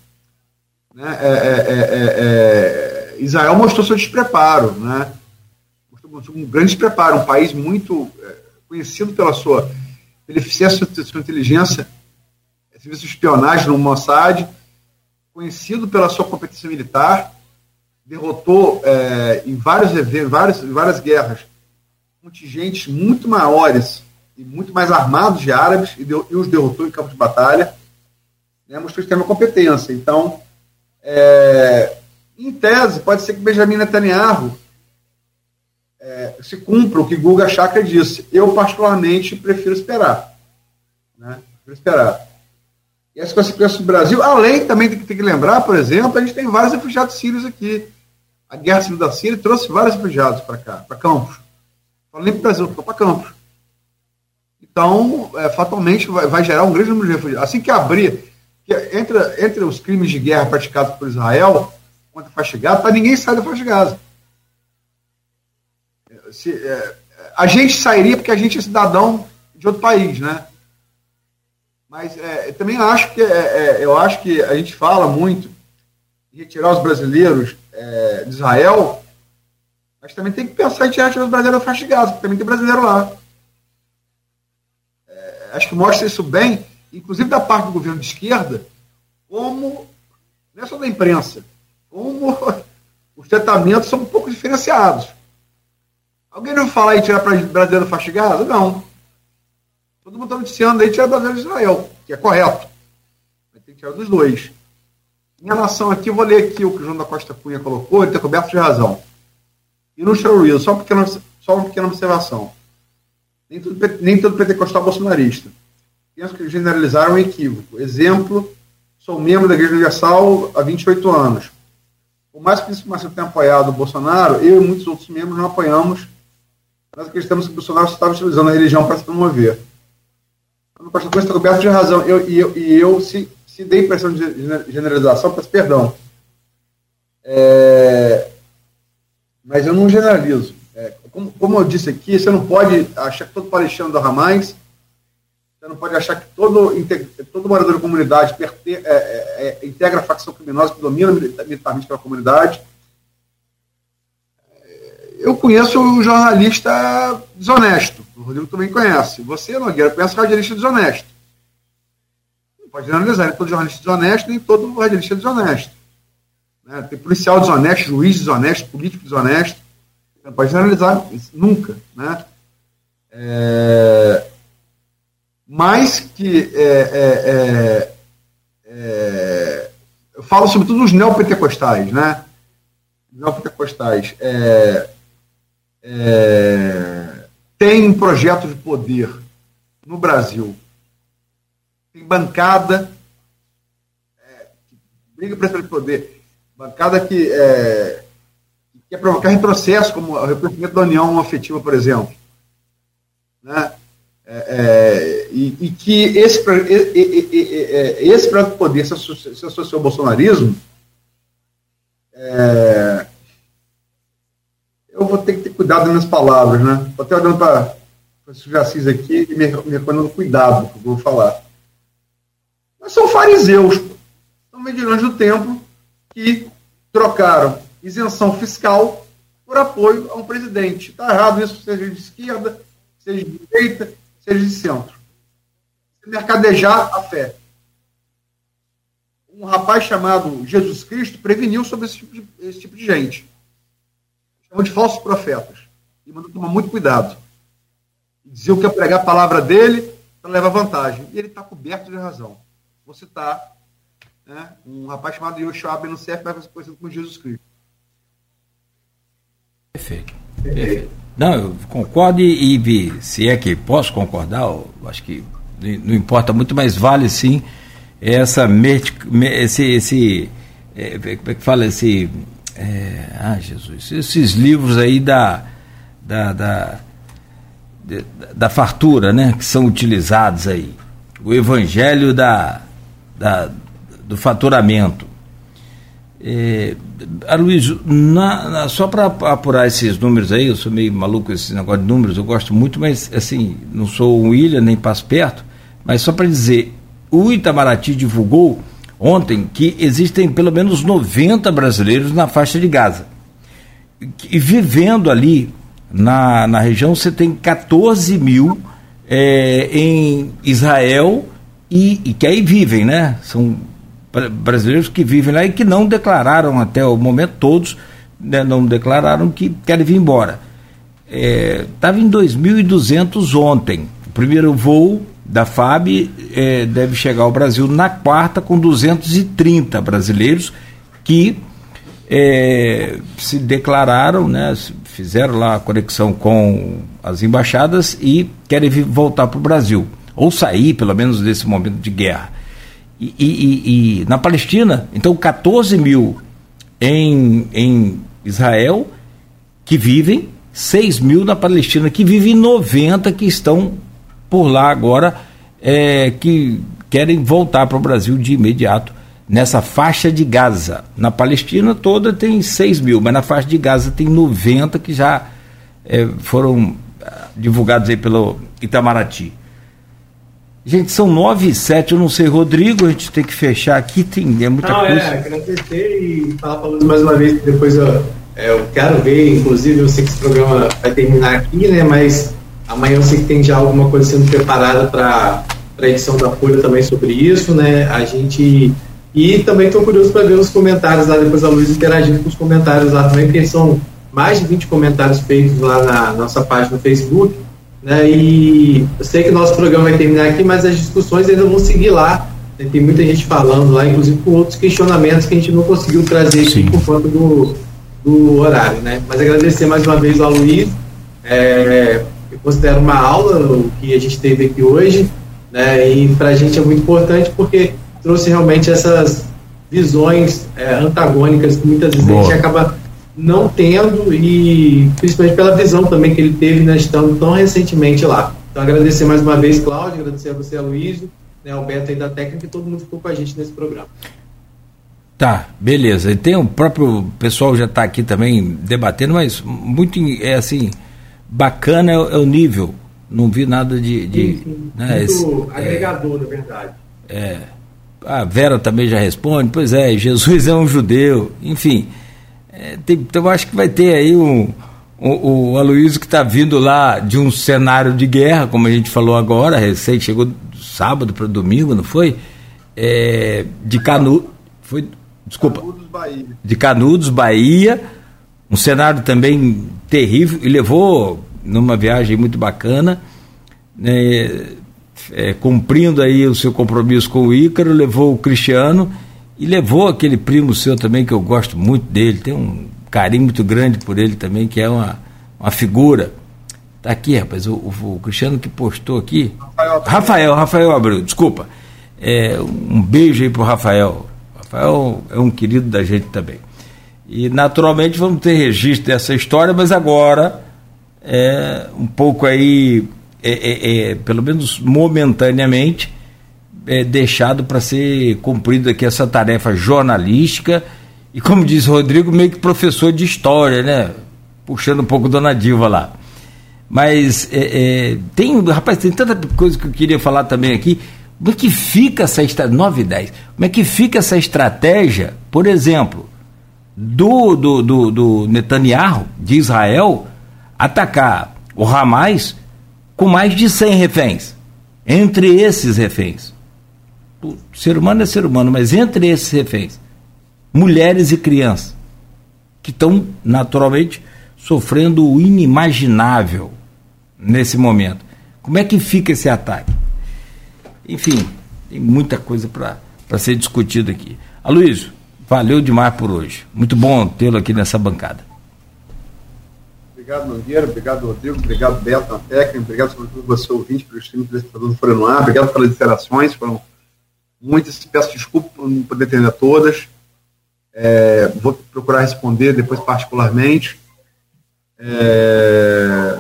Né? É é, é, é, é, Israel mostrou seu despreparo, né? mostrou um grande despreparo, um país muito conhecido pela sua eficiência da sua inteligência, serviço de espionagem no Mossad, conhecido pela sua competência militar, derrotou é, em vários eventos, várias, várias guerras, contingentes muito maiores e muito mais armados de árabes e, e os derrotou em campo de batalha, né, mostrou extrema competência. Então, é, em tese, pode ser que Benjamin Netanyahu é, se cumpra o que Guga Chakra disse. Eu, particularmente, prefiro esperar. Né? Prefiro esperar. E essa consequência do Brasil, além também tem que, tem que lembrar, por exemplo, a gente tem vários refugiados sírios aqui. A guerra civil da Síria trouxe vários refugiados para cá, para Campos. Não nem para o Brasil, para Campos. Então, é, fatalmente, vai, vai, gerar um grande número de refugiados. Assim que abrir, que entre os crimes de guerra praticados por Israel contra a faixa de Gaza, ninguém sai da faixa de Gaza. Se, é, a gente sairia porque a gente é cidadão de outro país, né? Mas é, eu também acho que é, é, eu acho que a gente fala muito em retirar os brasileiros é, de Israel, mas também tem que pensar em tirar os brasileiros da faixa de Gaza, porque também tem brasileiro lá. É, acho que mostra isso bem, inclusive da parte do governo de esquerda, como, não é só da imprensa, como os tratamentos são um pouco diferenciados. Alguém não falar em tirar brasileiro Gaza? Não. Todo mundo está noticiando aí tirar brasileiro de Israel, que é correto. Mas tem que tirar dos dois. Em relação aqui, vou ler aqui o que o João da Costa Cunha colocou, ele está coberto de razão. E no terrorismo, só, pequena, só uma pequena observação. Nem todo, nem todo pentecostal bolsonarista. Penso que generalizaram um equívoco. Exemplo, sou membro da Igreja Universal há 28 anos. Por mais que isso comece tenha apoiado o Bolsonaro, eu e muitos outros membros não apoiamos. Nós acreditamos que o Bolsonaro estava utilizando a religião para se promover. O pastor Cunha está coberto de razão. Eu, e eu, e eu se, se dei impressão de generalização, peço perdão. É, mas eu não generalizo. É, como, como, eu disse aqui, você não pode achar que todo palestino do Hamas, você não pode achar que todo, todo morador da comunidade é, é, é, integra a facção criminosa que domina militarmente aquela comunidade. É, eu conheço um jornalista desonesto, o Rodrigo também conhece. Você, Nogueira, conhece radialista desonesto. Não pode generalizar, nem todo jornalista desonesto, nem todo radialista desonesto. Né? Tem policial desonesto, juiz desonesto, político desonesto. Não pode generalizar nunca. Né? É, mas que é, é, é, é, eu falo sobretudo dos neopentecostais, né? Neopentecostais é, é, tem um projeto de poder no Brasil, tem bancada é, que briga para esse poder, Bancada que, é, que quer provocar retrocesso, como o reconhecimento da União Afetiva, por exemplo. Né? É, é, e, e, que esse, esse projeto de poder se associou, ao bolsonarismo, é, eu vou ter que ter cuidado nas palavras, né? Estou até olhando para o Jacis aqui e me, me recomendando cuidado que eu vou falar. Mas são fariseus, são medianos do templo que trocaram isenção fiscal por apoio a um presidente. Está errado isso, seja de esquerda, seja de direita, seja de centro. Mercadejar a fé. Um rapaz chamado Jesus Cristo preveniu sobre esse tipo de, esse tipo de gente. Chamou de falsos profetas. E mandou tomar muito cuidado. Diziam que ia pregar a palavra dele para levar vantagem. E ele está coberto de razão. Vou citar né? um rapaz chamado Yoshua Ben Nusef, mais conhecido como Jesus Cristo. Perfeito. Perfeito. Não, eu concordo e, se é que posso concordar, acho que não importa muito, mas vale sim essa esse, esse é, como é que fala? Esse é, ah Jesus esses livros aí da da, da da fartura né que são utilizados aí. O evangelho da, da do faturamento. É, Aloysio, na, na, só para apurar esses números aí, eu sou meio maluco com esse negócio de números, eu gosto muito, mas assim, não sou um William, nem passo perto, mas só para dizer, o Itamaraty divulgou ontem que existem pelo menos 90 brasileiros na faixa de Gaza. E vivendo ali na, na região, você tem 14 mil é, em Israel e, e que aí vivem, né? São brasileiros que vivem lá e que não declararam até o momento, todos né, não declararam que querem vir embora. Estava é, em 2.200 ontem. O primeiro voo da FAB é, deve chegar ao Brasil na quarta com 230 brasileiros que é, se declararam, né, fizeram lá a conexão com as embaixadas e querem voltar para o Brasil, ou sair pelo menos desse momento de guerra. E, e, e, na Palestina, então 14 mil em, em Israel que vivem, 6 mil na Palestina que vivem, 90 que estão por lá agora, é, que querem voltar para o Brasil de imediato nessa faixa de Gaza. Na Palestina toda tem 6 mil, mas na faixa de Gaza tem 90 que já é, foram ah, divulgados aí pelo Itamaraty. Gente, são nove e sete, eu não sei, Rodrigo, a gente tem que fechar aqui, tem é muita não, coisa. É, agradecer e falar para mais uma vez, que depois eu, é, eu quero ver, inclusive eu sei que esse programa vai terminar aqui, né, mas amanhã eu sei que tem já alguma coisa sendo preparada para a edição da Folha também sobre isso, né, a gente... E também estou curioso para ver os comentários lá, depois a Luiz interagindo com os comentários lá também, porque são mais de 20 comentários feitos lá na nossa página no Facebook, né? E eu sei que o nosso programa vai terminar aqui, mas as discussões ainda vão seguir lá. Né? Tem muita gente falando lá, inclusive com outros questionamentos que a gente não conseguiu trazer aqui por conta do, do horário. Né? Mas agradecer mais uma vez ao Luiz. É, eu considero uma aula o que a gente teve aqui hoje. Né? E para a gente é muito importante porque trouxe realmente essas visões é, antagônicas que muitas vezes Boa. a gente acaba não tendo e principalmente pela visão também que ele teve né, estando tão recentemente lá. Então agradecer mais uma vez, Cláudio, agradecer a você, Aloysio, né, Alberto aí da técnica e todo mundo ficou com a gente nesse programa. Tá, beleza. E tem o próprio pessoal já está aqui também debatendo, mas muito é assim, bacana é, é o nível. Não vi nada de. de sim, sim. Né, muito esse, é, agregador, é, na verdade. É. A Vera também já responde, pois é, Jesus é um judeu, enfim. É, tem, então, acho que vai ter aí um, um, o Aloysio que está vindo lá de um cenário de guerra, como a gente falou agora, recente, chegou sábado para domingo, não foi? É, de Canu, foi, desculpa, Canudos, Bahia. de Canudos, Bahia, um cenário também terrível, e levou numa viagem muito bacana, né, é, cumprindo aí o seu compromisso com o Ícaro, levou o Cristiano e levou aquele primo seu também, que eu gosto muito dele, tem um carinho muito grande por ele também, que é uma, uma figura. Tá aqui, rapaz, o, o, o Cristiano que postou aqui. Rafael, Rafael, Rafael Abreu, desculpa. É, um beijo aí pro Rafael. Rafael é um querido da gente também. E naturalmente vamos ter registro dessa história, mas agora é um pouco aí, é, é, é pelo menos momentaneamente, é, deixado para ser cumprida aqui essa tarefa jornalística e, como diz Rodrigo, meio que professor de história, né? Puxando um pouco Dona Dilva lá. Mas é, é, tem, rapaz, tem tanta coisa que eu queria falar também aqui. Como é que fica essa estratégia? 9 e 10. Como é que fica essa estratégia, por exemplo, do, do, do, do Netanyahu, de Israel, atacar o Hamas com mais de 100 reféns? Entre esses reféns, ser humano é ser humano, mas entre esses reféns, mulheres e crianças, que estão naturalmente sofrendo o inimaginável nesse momento. Como é que fica esse ataque? Enfim, tem muita coisa para ser discutida aqui. Aloysio, valeu demais por hoje. Muito bom tê-lo aqui nessa bancada. Obrigado, Nogueira. Obrigado, Rodrigo. Obrigado, Beto, na técnica. Obrigado, sobretudo, você ouvinte, pelo stream do Estadão Folha no Ar. Obrigado pelas interações. Foram muitas, peço desculpa por não poder atender a todas. É, vou procurar responder depois particularmente. É,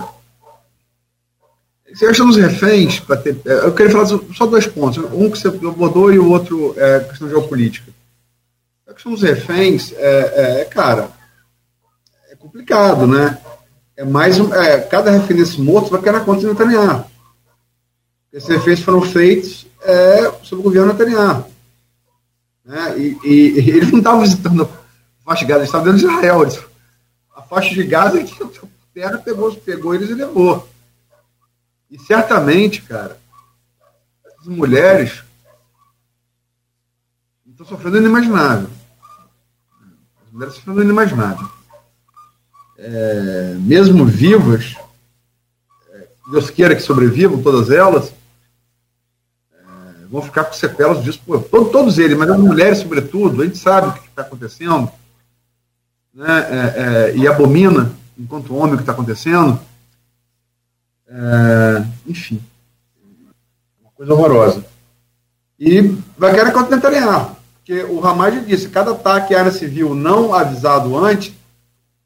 se achamos reféns, para ter, é, eu queria falar só dois pontos. Um que você abordou e o outro é questão geopolítica. A questão dos reféns, é, é, cara, é complicado, né? É mais um, é, cada refém desse morto vai cair na conta de Netanyahu. Esses reféns foram feitos é, sobre o governo Netanyahu. Né? E, e, e eles não estavam visitando a faixa de Gaza, eles estavam dentro de Israel. A faixa de Gaza é que a terra pegou, pegou eles e levou. E certamente, cara, essas mulheres estão sofrendo inimaginável. As mulheres sofrendo inimaginável. É, mesmo vivas, é, Deus queira que sobrevivam todas elas, vão ficar com sequelas disso, todos eles, mas as mulheres, sobretudo, a gente sabe o que está acontecendo, né, é, é, e abomina, enquanto homem, o que está acontecendo. É, enfim, uma coisa horrorosa. E vai querer Netanyahu, porque o já disse, cada ataque à área civil não avisado antes,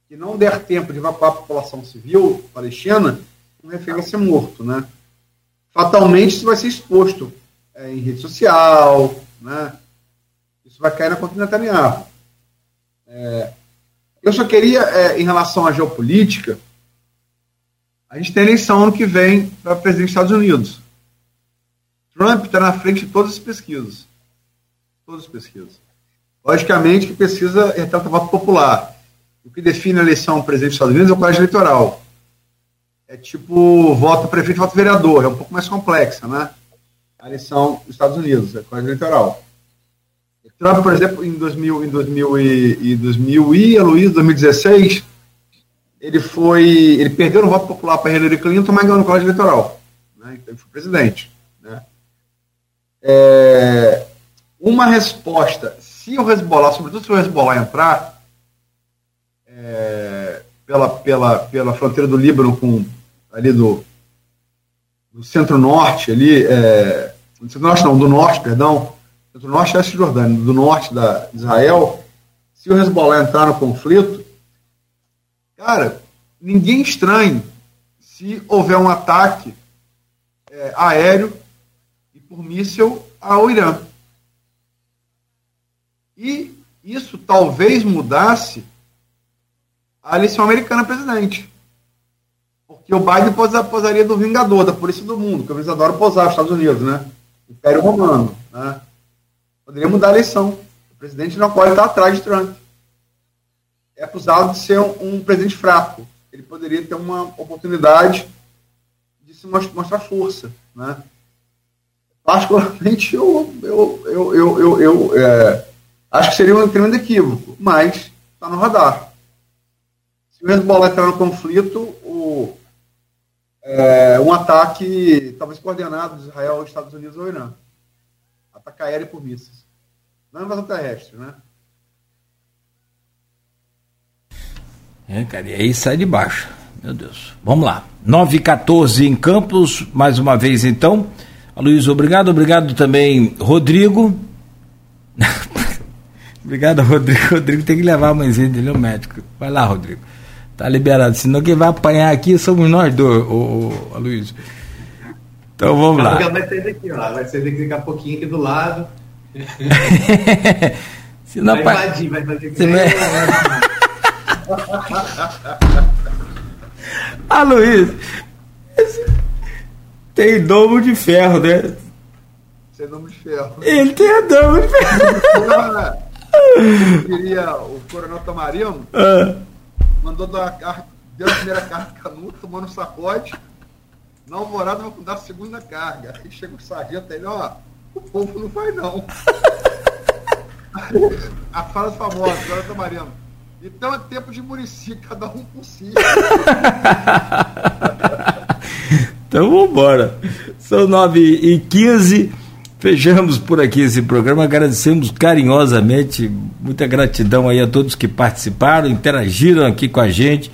que não der tempo de evacuar a população civil palestina, um refém vai ser morto, né? Fatalmente isso vai ser exposto é, em rede social, né? Isso vai cair na conta do Netanyahu. É, eu só queria, é, em relação à geopolítica, a gente tem eleição ano que vem para presidente dos Estados Unidos. Trump está na frente de todas as pesquisas. Todas as pesquisas. Logicamente que pesquisa retrata voto popular. O que define a eleição presidente dos Estados Unidos é o colégio eleitoral. É tipo voto prefeito, voto vereador. É um pouco mais complexa, né? A eleição dos Estados Unidos, é o colégio eleitoral. Trump, por exemplo, em 2000, em 2000 e, e 2000 e a Luiz, 2016, ele foi, ele perdeu no voto popular para Hillary Clinton, mas ganhou no colégio eleitoral. Né? Então ele foi presidente. Né? É, uma resposta, se o Hezbollah, sobretudo se o Hezbollah entrar é, pela, pela, pela fronteira do Líbano com ali do, do centro-norte, ali, é, centro-norte não, do norte, perdão, centro-norte é a Cisjordânia, do norte da Israel, se o Hezbollah entrar no conflito, cara, ninguém estranhe se houver um ataque é, aéreo e por míssil ao Irã. E isso talvez mudasse a eleição americana presidente. Porque o Biden posaria do Vingador, da Polícia do Mundo, que eles adoram posar, os Estados Unidos, né? Império Romano. Né? Poderia mudar a eleição. O presidente não pode estar atrás de Trump. É acusado de ser um, um presidente fraco. Ele poderia ter uma oportunidade de se mostrar força. Né? Particularmente, eu, eu, eu, eu, eu, eu é, acho que seria um tremendo equívoco, mas está no radar. Se o Hezbollah entrar no conflito, é, um ataque, talvez coordenado de Israel, Estados Unidos ou Irã. Ataque aéreo por mísseis. Não é invasão terrestre, né? É, cara, e aí sai de baixo. Meu Deus. Vamos lá. 9 e 14 em Campos, mais uma vez então. Luiz, obrigado. Obrigado também, Rodrigo. *laughs* obrigado, Rodrigo. Rodrigo tem que levar a mãezinha dele ao médico. Vai lá, Rodrigo. Tá liberado. Senão quem vai apanhar aqui somos nós dois, o, o, Luiz. Então vamos lá. Vai sair daqui, ó. Vai sair daqui, daqui a pouquinho aqui do lado. *laughs* Se não vai invadir, vai fazer que vai... Ah, Luiz, tem domo de ferro, né? Tem é domo de ferro. Ele tem domo de ferro. Eu queria o Coronel Tamarino. Ah. Mandou dar, deu a primeira carga canudo, tomou no sacode. Na alvorada vou dar a segunda carga. Aí chega o sargento ele, ó, o povo não vai não. a fala famosa, agora tá Mariano. Então é tempo de Murici, cada um por si. *laughs* então vamos embora. São 9 e 15 Fechamos por aqui esse programa, agradecemos carinhosamente, muita gratidão aí a todos que participaram, interagiram aqui com a gente,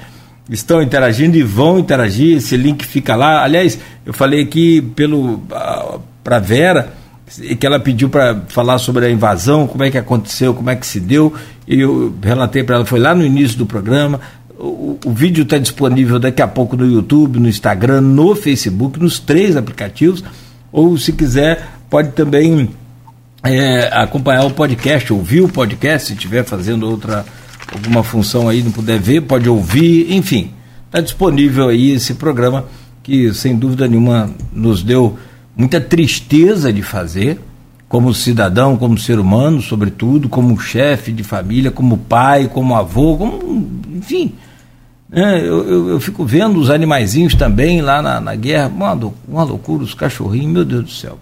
estão interagindo e vão interagir, esse link fica lá. Aliás, eu falei aqui pelo para Vera, que ela pediu para falar sobre a invasão, como é que aconteceu, como é que se deu, eu relatei para ela, foi lá no início do programa. O, o vídeo está disponível daqui a pouco no YouTube, no Instagram, no Facebook, nos três aplicativos, ou se quiser pode também é, acompanhar o podcast, ouvir o podcast, se estiver fazendo outra alguma função aí, não puder ver, pode ouvir, enfim, está disponível aí esse programa que sem dúvida nenhuma nos deu muita tristeza de fazer, como cidadão, como ser humano, sobretudo, como chefe de família, como pai, como avô, como, enfim. É, eu, eu, eu, fico vendo os animaizinhos também lá na, na guerra, uma, uma loucura, os cachorrinhos, meu Deus do céu.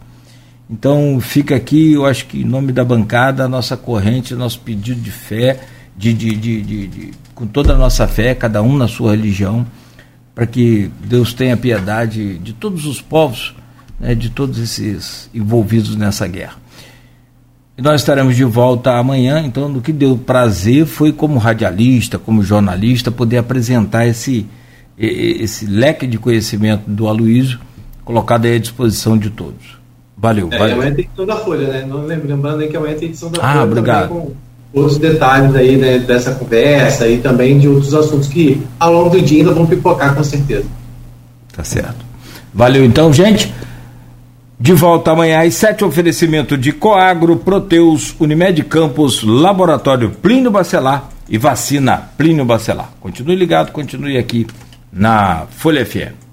Então fica aqui, eu acho que em nome da bancada, a nossa corrente, nosso pedido de fé, de, de, de, de, com toda a nossa fé, cada um na sua religião, para que Deus tenha piedade de todos os povos, né, de todos esses envolvidos nessa guerra. E nós estaremos de volta amanhã, então o que deu prazer foi como radialista, como jornalista, poder apresentar esse, esse leque de conhecimento do Aloísio, colocado à disposição de todos. Valeu, é, valeu. Amanhã tem edição da Folha, né? Não lembrando aí que amanhã tem edição da ah, Folha obrigado. com outros detalhes aí né, dessa conversa e também de outros assuntos que ao longo do dia ainda vão pipocar com certeza. Tá certo. Valeu então, gente. De volta amanhã às sete, oferecimento de Coagro, Proteus, Unimed Campos, Laboratório Plínio Bacelar e Vacina Plínio Bacelar. Continue ligado, continue aqui na Folha FM.